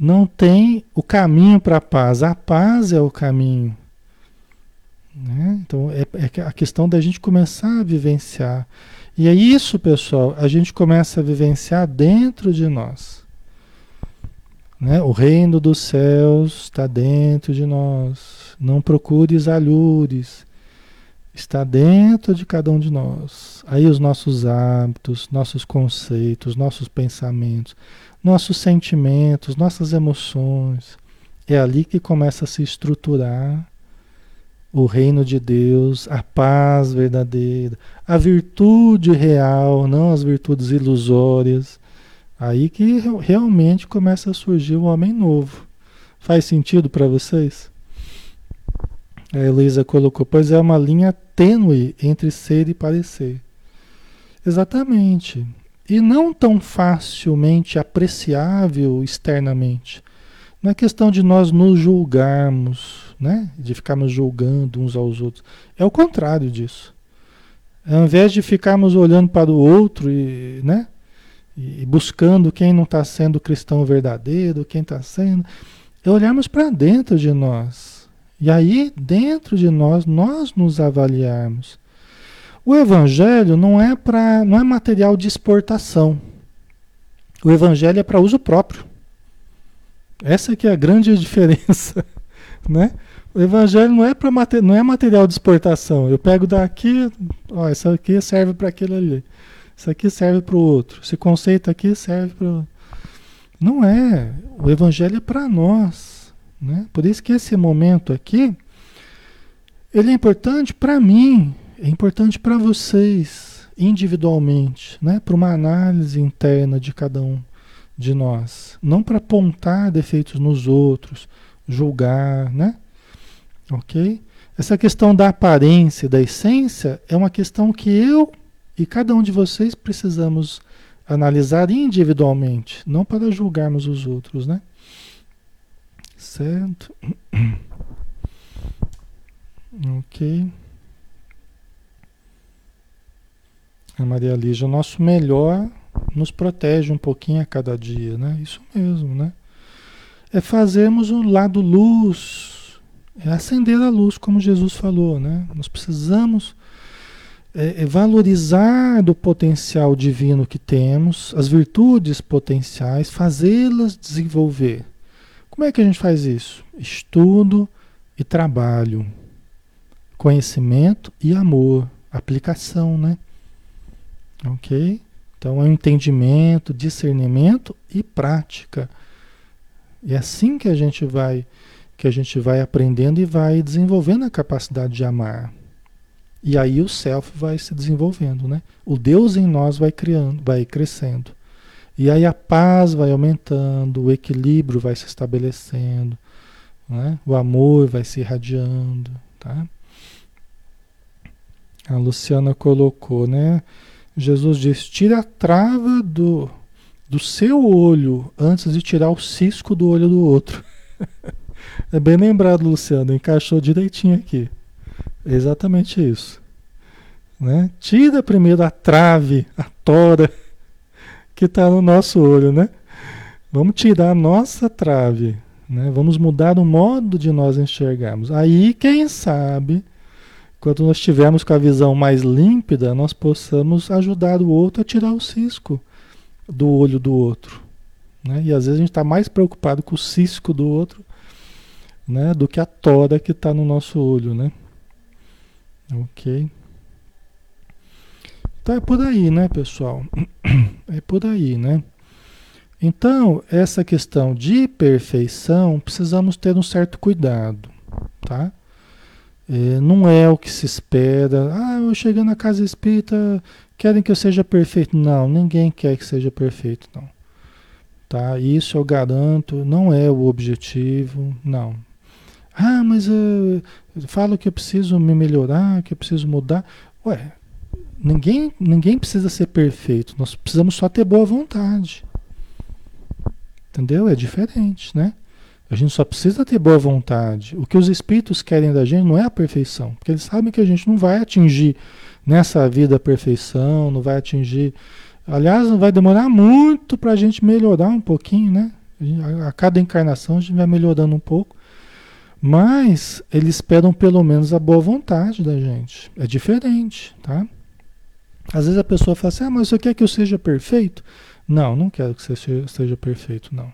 não tem o caminho para a paz. A paz é o caminho. Né? Então é, é a questão da gente começar a vivenciar. E é isso, pessoal, a gente começa a vivenciar dentro de nós. Né? O reino dos céus está dentro de nós. Não procures alhures. Está dentro de cada um de nós. Aí os nossos hábitos, nossos conceitos, nossos pensamentos, nossos sentimentos, nossas emoções. É ali que começa a se estruturar o reino de Deus, a paz verdadeira, a virtude real, não as virtudes ilusórias. Aí que realmente começa a surgir o homem novo. Faz sentido para vocês? A Elisa colocou, pois é uma linha tênue entre ser e parecer. Exatamente. E não tão facilmente apreciável externamente. Não é questão de nós nos julgarmos, né? de ficarmos julgando uns aos outros. É o contrário disso. Ao invés de ficarmos olhando para o outro e, né? e buscando quem não está sendo cristão verdadeiro, quem está sendo, é olharmos para dentro de nós. E aí, dentro de nós, nós nos avaliarmos. O evangelho não é para, não é material de exportação. O evangelho é para uso próprio. Essa que é a grande diferença, né? O evangelho não é para não é material de exportação. Eu pego daqui, ó, essa aqui serve para aquilo ali. Isso aqui serve para o outro. Esse conceito aqui serve para. Não é. O Evangelho é para nós. Né? Por isso que esse momento aqui, ele é importante para mim, é importante para vocês, individualmente, né? para uma análise interna de cada um de nós. Não para apontar defeitos nos outros, julgar, né? Ok? Essa questão da aparência, da essência, é uma questão que eu e cada um de vocês precisamos analisar individualmente, não para julgarmos os outros, né? Certo? Ok. A Maria Lígia, o nosso melhor nos protege um pouquinho a cada dia, né? Isso mesmo, né? É fazermos o lado luz, é acender a luz, como Jesus falou, né? Nós precisamos é, é valorizar do potencial divino que temos, as virtudes potenciais, fazê-las desenvolver. Como é que a gente faz isso? Estudo e trabalho, conhecimento e amor, aplicação, né? Ok? Então é entendimento, discernimento e prática. É assim que a gente vai que a gente vai aprendendo e vai desenvolvendo a capacidade de amar. E aí o self vai se desenvolvendo, né? O Deus em nós vai criando, vai crescendo. E aí a paz vai aumentando, o equilíbrio vai se estabelecendo, né? O amor vai se irradiando, tá? A Luciana colocou, né? Jesus diz: tira a trava do, do seu olho antes de tirar o cisco do olho do outro. é bem lembrado, Luciano, encaixou direitinho aqui. É exatamente isso. Né? Tira primeiro a trave, a tora que está no nosso olho, né? Vamos tirar a nossa trave, né? Vamos mudar o modo de nós enxergarmos. Aí, quem sabe, quando nós estivermos com a visão mais límpida, nós possamos ajudar o outro a tirar o cisco do olho do outro. Né? E às vezes a gente está mais preocupado com o cisco do outro né? do que a tora que está no nosso olho, né? Ok. Então é por aí, né, pessoal? É por aí, né? Então, essa questão de perfeição, precisamos ter um certo cuidado, tá? É, não é o que se espera. Ah, eu chegando na casa espírita, querem que eu seja perfeito. Não, ninguém quer que seja perfeito, não. Tá? Isso eu garanto, não é o objetivo, não. Ah, mas eu, falo que eu preciso me melhorar, que eu preciso mudar. Ué, ninguém, ninguém precisa ser perfeito, nós precisamos só ter boa vontade. Entendeu? É diferente, né? A gente só precisa ter boa vontade. O que os espíritos querem da gente não é a perfeição, porque eles sabem que a gente não vai atingir nessa vida a perfeição, não vai atingir. Aliás, vai demorar muito para a gente melhorar um pouquinho, né? A cada encarnação a gente vai melhorando um pouco. Mas eles esperam pelo menos a boa vontade da gente. É diferente, tá? Às vezes a pessoa fala assim: ah, mas você quer que eu seja perfeito? Não, não quero que você seja perfeito, não.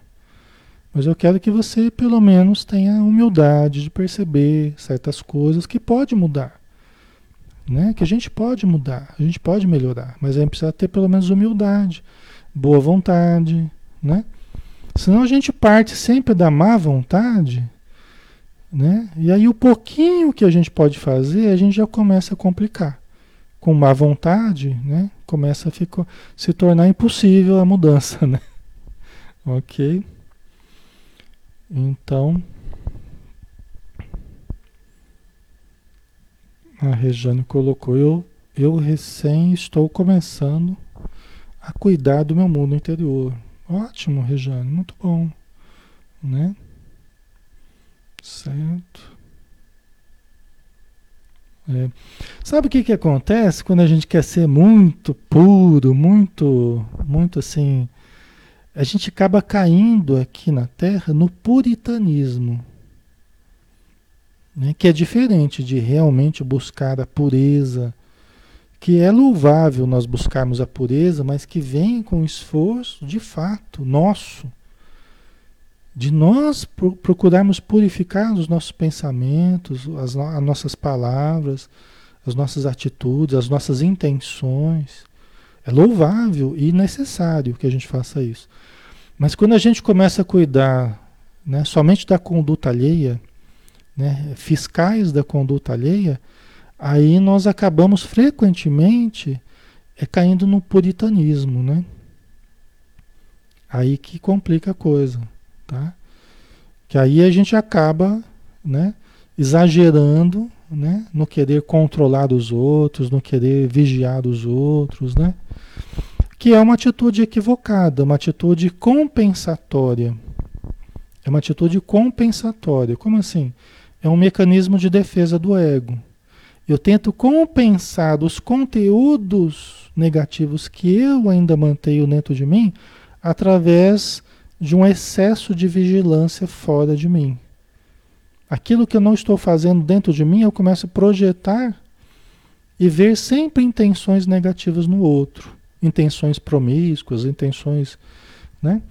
Mas eu quero que você, pelo menos, tenha humildade de perceber certas coisas que pode mudar. Né? Que a gente pode mudar, a gente pode melhorar, mas a gente precisa ter pelo menos humildade, boa vontade, né? Senão a gente parte sempre da má vontade, né? E aí o pouquinho que a gente pode fazer, a gente já começa a complicar. Com má vontade, né? Começa a ficar, se tornar impossível a mudança, né? Ok? Então, a Rejane colocou, eu, eu recém estou começando a cuidar do meu mundo interior. Ótimo, Rejane, muito bom, né? Certo. É. Sabe o que, que acontece quando a gente quer ser muito puro, muito, muito assim, a gente acaba caindo aqui na Terra no puritanismo, né? que é diferente de realmente buscar a pureza, que é louvável nós buscarmos a pureza, mas que vem com esforço de fato nosso, de nós procurarmos purificar os nossos pensamentos, as, as nossas palavras, as nossas atitudes, as nossas intenções. É louvável e necessário que a gente faça isso. Mas quando a gente começa a cuidar né, somente da conduta alheia, né, fiscais da conduta alheia, aí nós acabamos frequentemente é, caindo no puritanismo, né? Aí que complica a coisa, tá? Que aí a gente acaba, né, exagerando, né, no querer controlar os outros, no querer vigiar os outros, né? que é uma atitude equivocada, uma atitude compensatória. É uma atitude compensatória. Como assim? É um mecanismo de defesa do ego. Eu tento compensar os conteúdos negativos que eu ainda mantenho dentro de mim através de um excesso de vigilância fora de mim. Aquilo que eu não estou fazendo dentro de mim, eu começo a projetar e ver sempre intenções negativas no outro intenções promíscuas, intenções, né?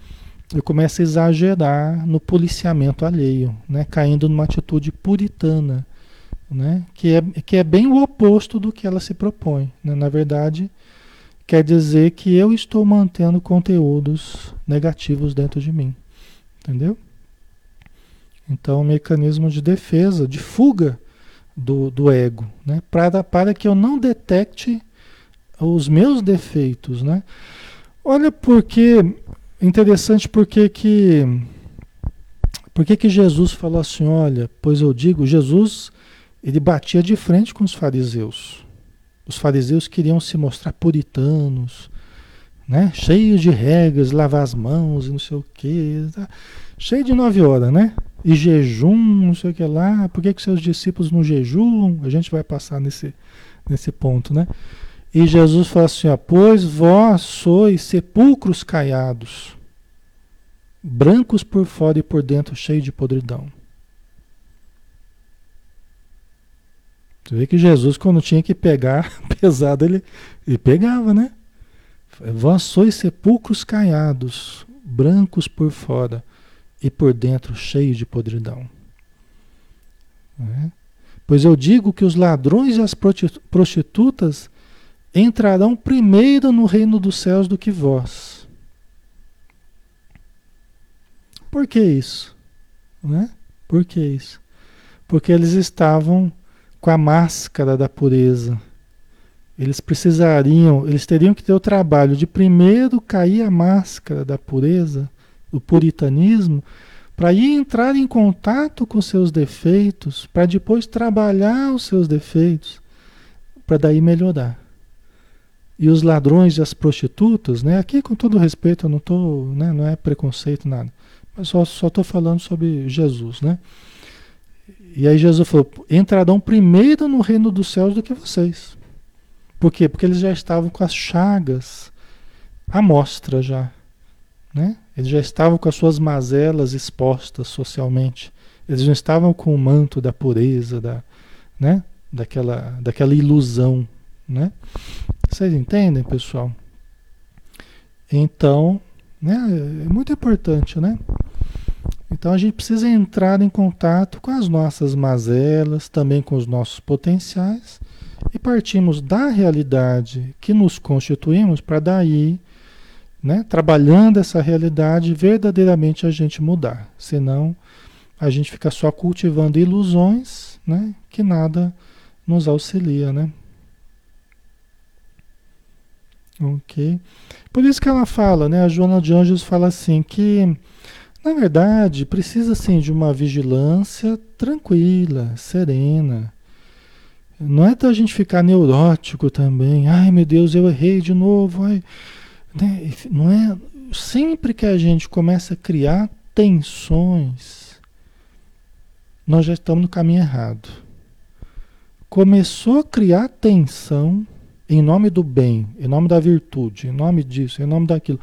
Eu começo a exagerar no policiamento alheio, né? Caindo numa atitude puritana, né? Que é, que é bem o oposto do que ela se propõe, né? Na verdade, quer dizer que eu estou mantendo conteúdos negativos dentro de mim, entendeu? Então, um mecanismo de defesa, de fuga do, do ego, né? Para, para que eu não detecte os meus defeitos, né? Olha porque interessante porque que porque que Jesus falou assim, olha, pois eu digo, Jesus ele batia de frente com os fariseus. Os fariseus queriam se mostrar puritanos, né? Cheios de regras, lavar as mãos e não sei o quê, tá? cheio de nove horas, né? E jejum, não sei o que lá. Por que, que seus discípulos não jejuam? A gente vai passar nesse, nesse ponto, né? E Jesus fala assim: ó, Pois vós sois sepulcros caiados, brancos por fora e por dentro cheios de podridão. Você vê que Jesus, quando tinha que pegar pesado, ele, ele pegava, né? Vós sois sepulcros caiados, brancos por fora e por dentro cheios de podridão. É? Pois eu digo que os ladrões e as prostitutas entrarão primeiro no reino dos céus do que vós. Por que isso? Né? Por que isso? Porque eles estavam com a máscara da pureza. Eles precisariam, eles teriam que ter o trabalho de primeiro cair a máscara da pureza, do puritanismo, para ir entrar em contato com seus defeitos, para depois trabalhar os seus defeitos, para daí melhorar. E os ladrões e as prostitutas, né? Aqui com todo respeito, eu não tô, né, não é preconceito nada, mas só só tô falando sobre Jesus, né? E aí Jesus falou: entrarão primeiro no reino dos céus do que vocês. Por quê? Porque eles já estavam com as chagas à mostra já. Né? Eles já estavam com as suas mazelas expostas socialmente. Eles não estavam com o manto da pureza, da, né? daquela, daquela ilusão. Né? Vocês entendem, pessoal? Então, né? é muito importante, né? Então a gente precisa entrar em contato com as nossas mazelas, também com os nossos potenciais, e partimos da realidade que nos constituímos para daí, né, trabalhando essa realidade, verdadeiramente a gente mudar. Senão a gente fica só cultivando ilusões, né, que nada nos auxilia, né? Ok. Por isso que ela fala, né? A Joana de Anjos fala assim que na verdade, precisa sim de uma vigilância tranquila, serena. Não é da gente ficar neurótico também. Ai meu Deus, eu errei de novo. Ai. Né, não é. Sempre que a gente começa a criar tensões, nós já estamos no caminho errado. Começou a criar tensão em nome do bem, em nome da virtude, em nome disso, em nome daquilo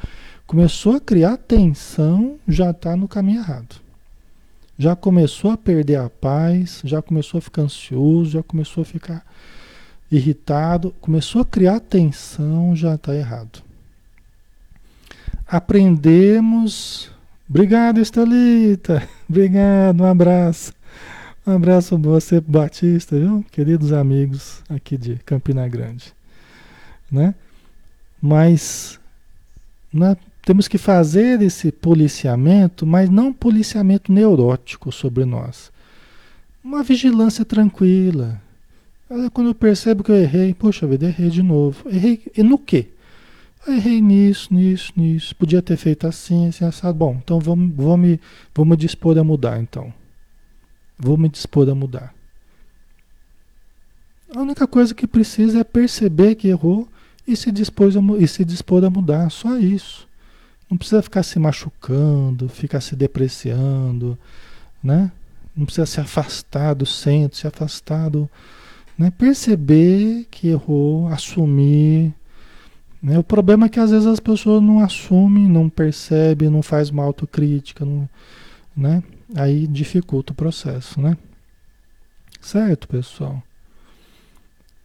Começou a criar tensão, já está no caminho errado. Já começou a perder a paz, já começou a ficar ansioso, já começou a ficar irritado, começou a criar tensão, já está errado. Aprendemos. Obrigado, Estelita. Obrigado, um abraço. Um abraço para você, Batista, viu? Queridos amigos aqui de Campina Grande. Né? Mas na temos que fazer esse policiamento, mas não policiamento neurótico sobre nós. Uma vigilância tranquila. Quando eu percebo que eu errei, poxa vida, errei de novo. Errei e no quê? Eu errei nisso, nisso, nisso. Podia ter feito assim, assim, assado. Bom, então vamos, vou, me, vou me dispor a mudar, então. Vou me dispor a mudar. A única coisa que precisa é perceber que errou e se dispor a, e se dispor a mudar. Só isso. Não precisa ficar se machucando, ficar se depreciando, né? Não precisa se afastar do centro, se afastar do. Né? Perceber que errou, assumir. Né? O problema é que às vezes as pessoas não assumem, não percebem, não faz uma autocrítica, não, né? Aí dificulta o processo, né? Certo, pessoal?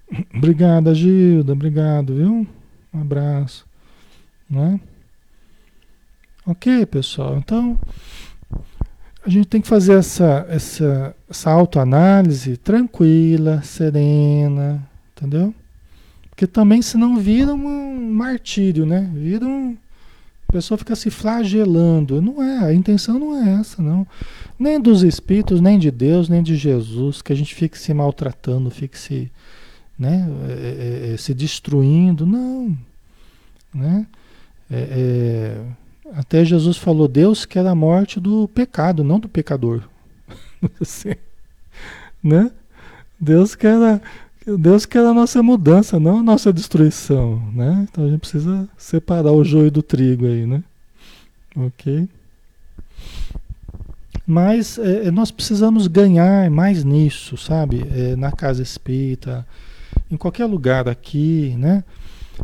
Obrigada, Gilda. Obrigado, viu? Um abraço. Né? Ok, pessoal? Então, a gente tem que fazer essa, essa, essa autoanálise tranquila, serena, entendeu? Porque também senão vira um martírio, né? Vira um. A pessoa fica se flagelando. Não é, a intenção não é essa, não. Nem dos espíritos, nem de Deus, nem de Jesus, que a gente fique se maltratando, fique se, né, é, é, é se destruindo. Não. Né? É, é até Jesus falou: Deus quer a morte do pecado, não do pecador. assim, né? Deus quer a, Deus quer a nossa mudança, não a nossa destruição, né? Então a gente precisa separar o joio do trigo aí, né? Ok? Mas é, é nós precisamos ganhar mais nisso, sabe? É, na casa espírita, em qualquer lugar aqui, né?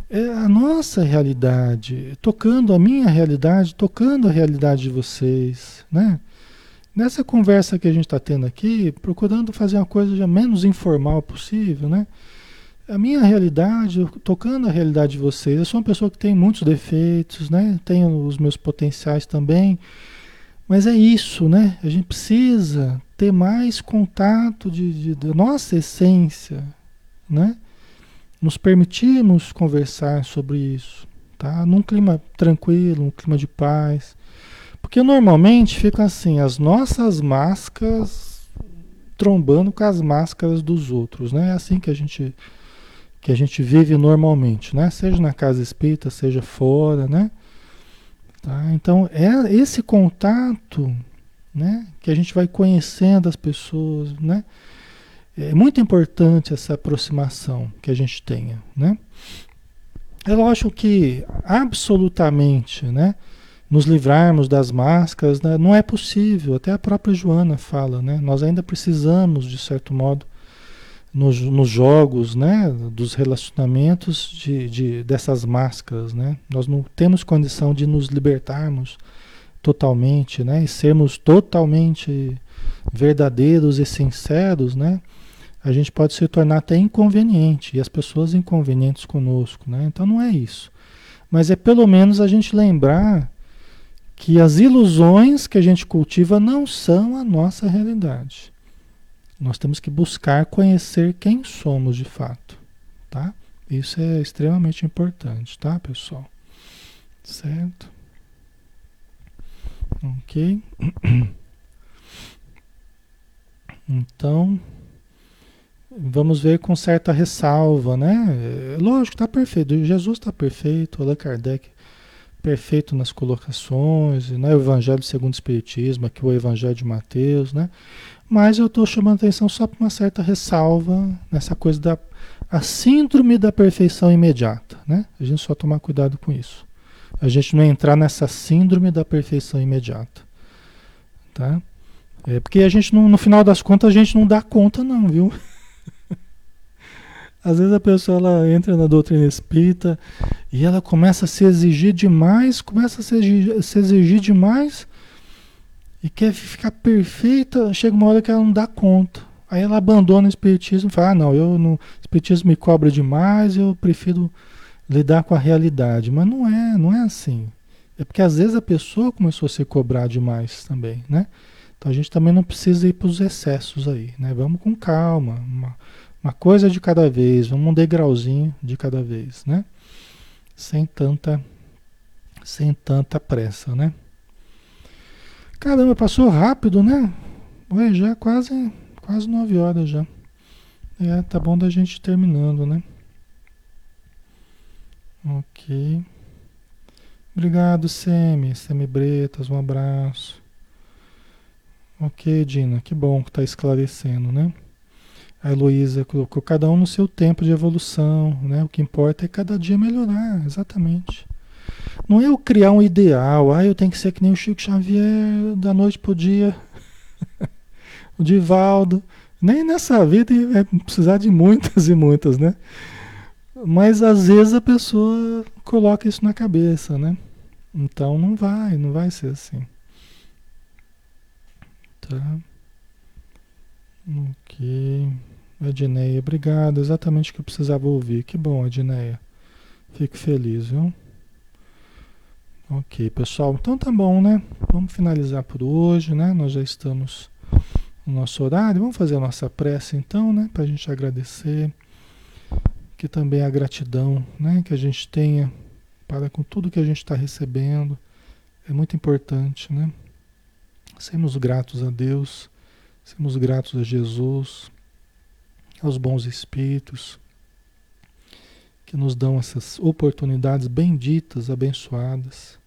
é a nossa realidade, tocando a minha realidade, tocando a realidade de vocês, né? Nessa conversa que a gente está tendo aqui, procurando fazer uma coisa menos informal possível, né? A minha realidade, tocando a realidade de vocês. Eu sou uma pessoa que tem muitos defeitos, né? Tenho os meus potenciais também. Mas é isso, né? A gente precisa ter mais contato de, de, de nossa essência, né? nos permitirmos conversar sobre isso, tá? Num clima tranquilo, um clima de paz. Porque normalmente fica assim, as nossas máscaras trombando com as máscaras dos outros, né? É assim que a gente que a gente vive normalmente, né? Seja na casa espírita, seja fora, né? Tá? Então é esse contato, né? Que a gente vai conhecendo as pessoas, né? É muito importante essa aproximação que a gente tenha, né? É lógico que absolutamente, né? Nos livrarmos das máscaras né, não é possível. Até a própria Joana fala, né? Nós ainda precisamos, de certo modo, nos, nos jogos, né? Dos relacionamentos de, de, dessas máscaras, né? Nós não temos condição de nos libertarmos totalmente, né? E sermos totalmente verdadeiros e sinceros, né? a gente pode se tornar até inconveniente e as pessoas inconvenientes conosco, né? Então não é isso. Mas é pelo menos a gente lembrar que as ilusões que a gente cultiva não são a nossa realidade. Nós temos que buscar conhecer quem somos de fato, tá? Isso é extremamente importante, tá, pessoal? Certo? Ok? Então, vamos ver com certa ressalva, né? É, lógico, está perfeito. Jesus está perfeito, Allan Kardec perfeito nas colocações, né? o Evangelho segundo o Espiritismo, aqui o Evangelho de Mateus, né? Mas eu estou chamando atenção só para uma certa ressalva nessa coisa da a síndrome da perfeição imediata, né? A gente só tomar cuidado com isso. A gente não entrar nessa síndrome da perfeição imediata, tá? É porque a gente não, no final das contas a gente não dá conta não, viu? Às vezes a pessoa ela entra na doutrina espírita e ela começa a se exigir demais, começa a se exigir, se exigir demais e quer ficar perfeita. Chega uma hora que ela não dá conta. Aí ela abandona o espiritismo e fala: ah, não, eu não, o espiritismo me cobra demais, eu prefiro lidar com a realidade. Mas não é, não é assim. É porque às vezes a pessoa começou a se cobrar demais também, né? Então a gente também não precisa ir para os excessos aí, né? Vamos com calma, uma, uma coisa de cada vez, um degrauzinho de cada vez, né? Sem tanta, sem tanta pressa, né? Caramba, passou rápido, né? Ué, já quase, quase nove horas já. É, tá bom da gente terminando, né? Ok. Obrigado, Semi. Semi Bretas, um abraço. Ok, Dina, que bom que tá esclarecendo, né? A Heloísa colocou cada um no seu tempo de evolução, né? O que importa é cada dia melhorar, exatamente. Não é eu criar um ideal, ah, eu tenho que ser que nem o Chico Xavier da noite pro dia. o Divaldo. Nem nessa vida é precisar de muitas e muitas, né? Mas às vezes a pessoa coloca isso na cabeça, né? Então não vai, não vai ser assim. Tá? Ok. Edneia, obrigado. Exatamente o que eu precisava ouvir. Que bom, Edneia. Fico feliz, viu? Ok, pessoal. Então tá bom, né? Vamos finalizar por hoje, né? Nós já estamos no nosso horário. Vamos fazer a nossa prece então, né? Para a gente agradecer. Que também a gratidão, né? Que a gente tenha para com tudo que a gente está recebendo. É muito importante, né? Sermos gratos a Deus. Sermos gratos a Jesus aos bons espíritos que nos dão essas oportunidades benditas, abençoadas,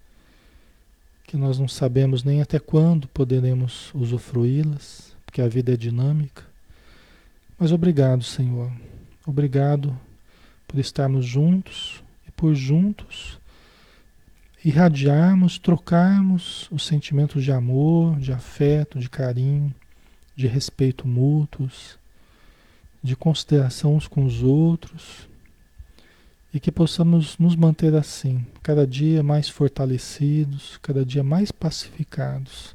que nós não sabemos nem até quando poderemos usufruí-las, porque a vida é dinâmica. Mas obrigado, Senhor. Obrigado por estarmos juntos e por juntos irradiarmos, trocarmos os sentimentos de amor, de afeto, de carinho, de respeito mútuos de consideração uns com os outros e que possamos nos manter assim, cada dia mais fortalecidos, cada dia mais pacificados,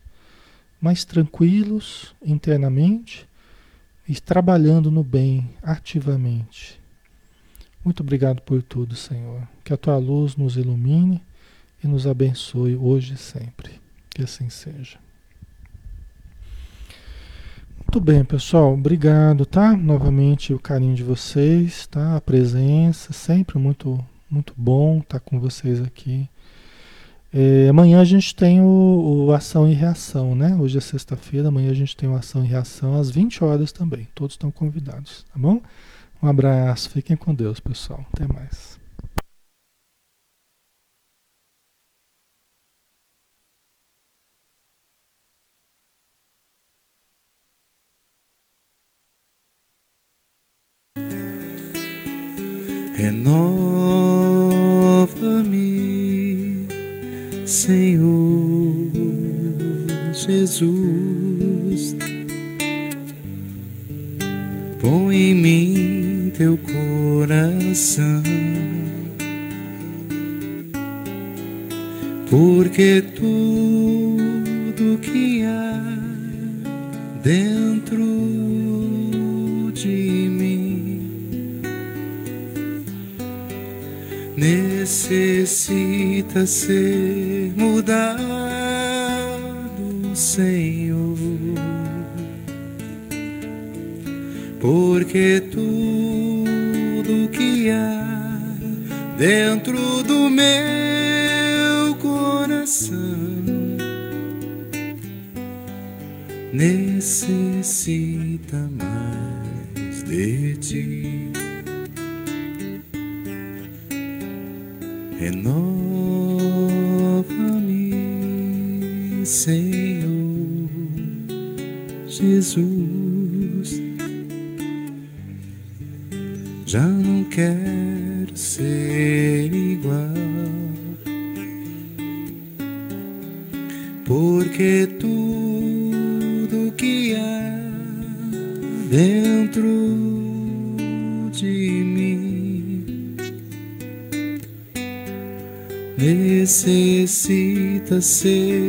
mais tranquilos internamente e trabalhando no bem ativamente. Muito obrigado por tudo, Senhor. Que a tua luz nos ilumine e nos abençoe hoje e sempre. Que assim seja. Muito bem, pessoal. Obrigado, tá? Novamente o carinho de vocês, tá? A presença, sempre muito, muito bom estar tá com vocês aqui. É, amanhã a gente tem o, o, Ação e Reação, né? Hoje é sexta-feira, amanhã a gente tem o Ação e Reação às 20 horas também. Todos estão convidados, tá bom? Um abraço, fiquem com Deus, pessoal. Até mais. Renova-me, Senhor Jesus. Põe em mim teu coração, porque tudo que há dentro necessita ser mudado, Senhor, porque tudo que há dentro do meu coração necessita Jesus. Já não quero ser igual, porque tudo que há dentro necessita ser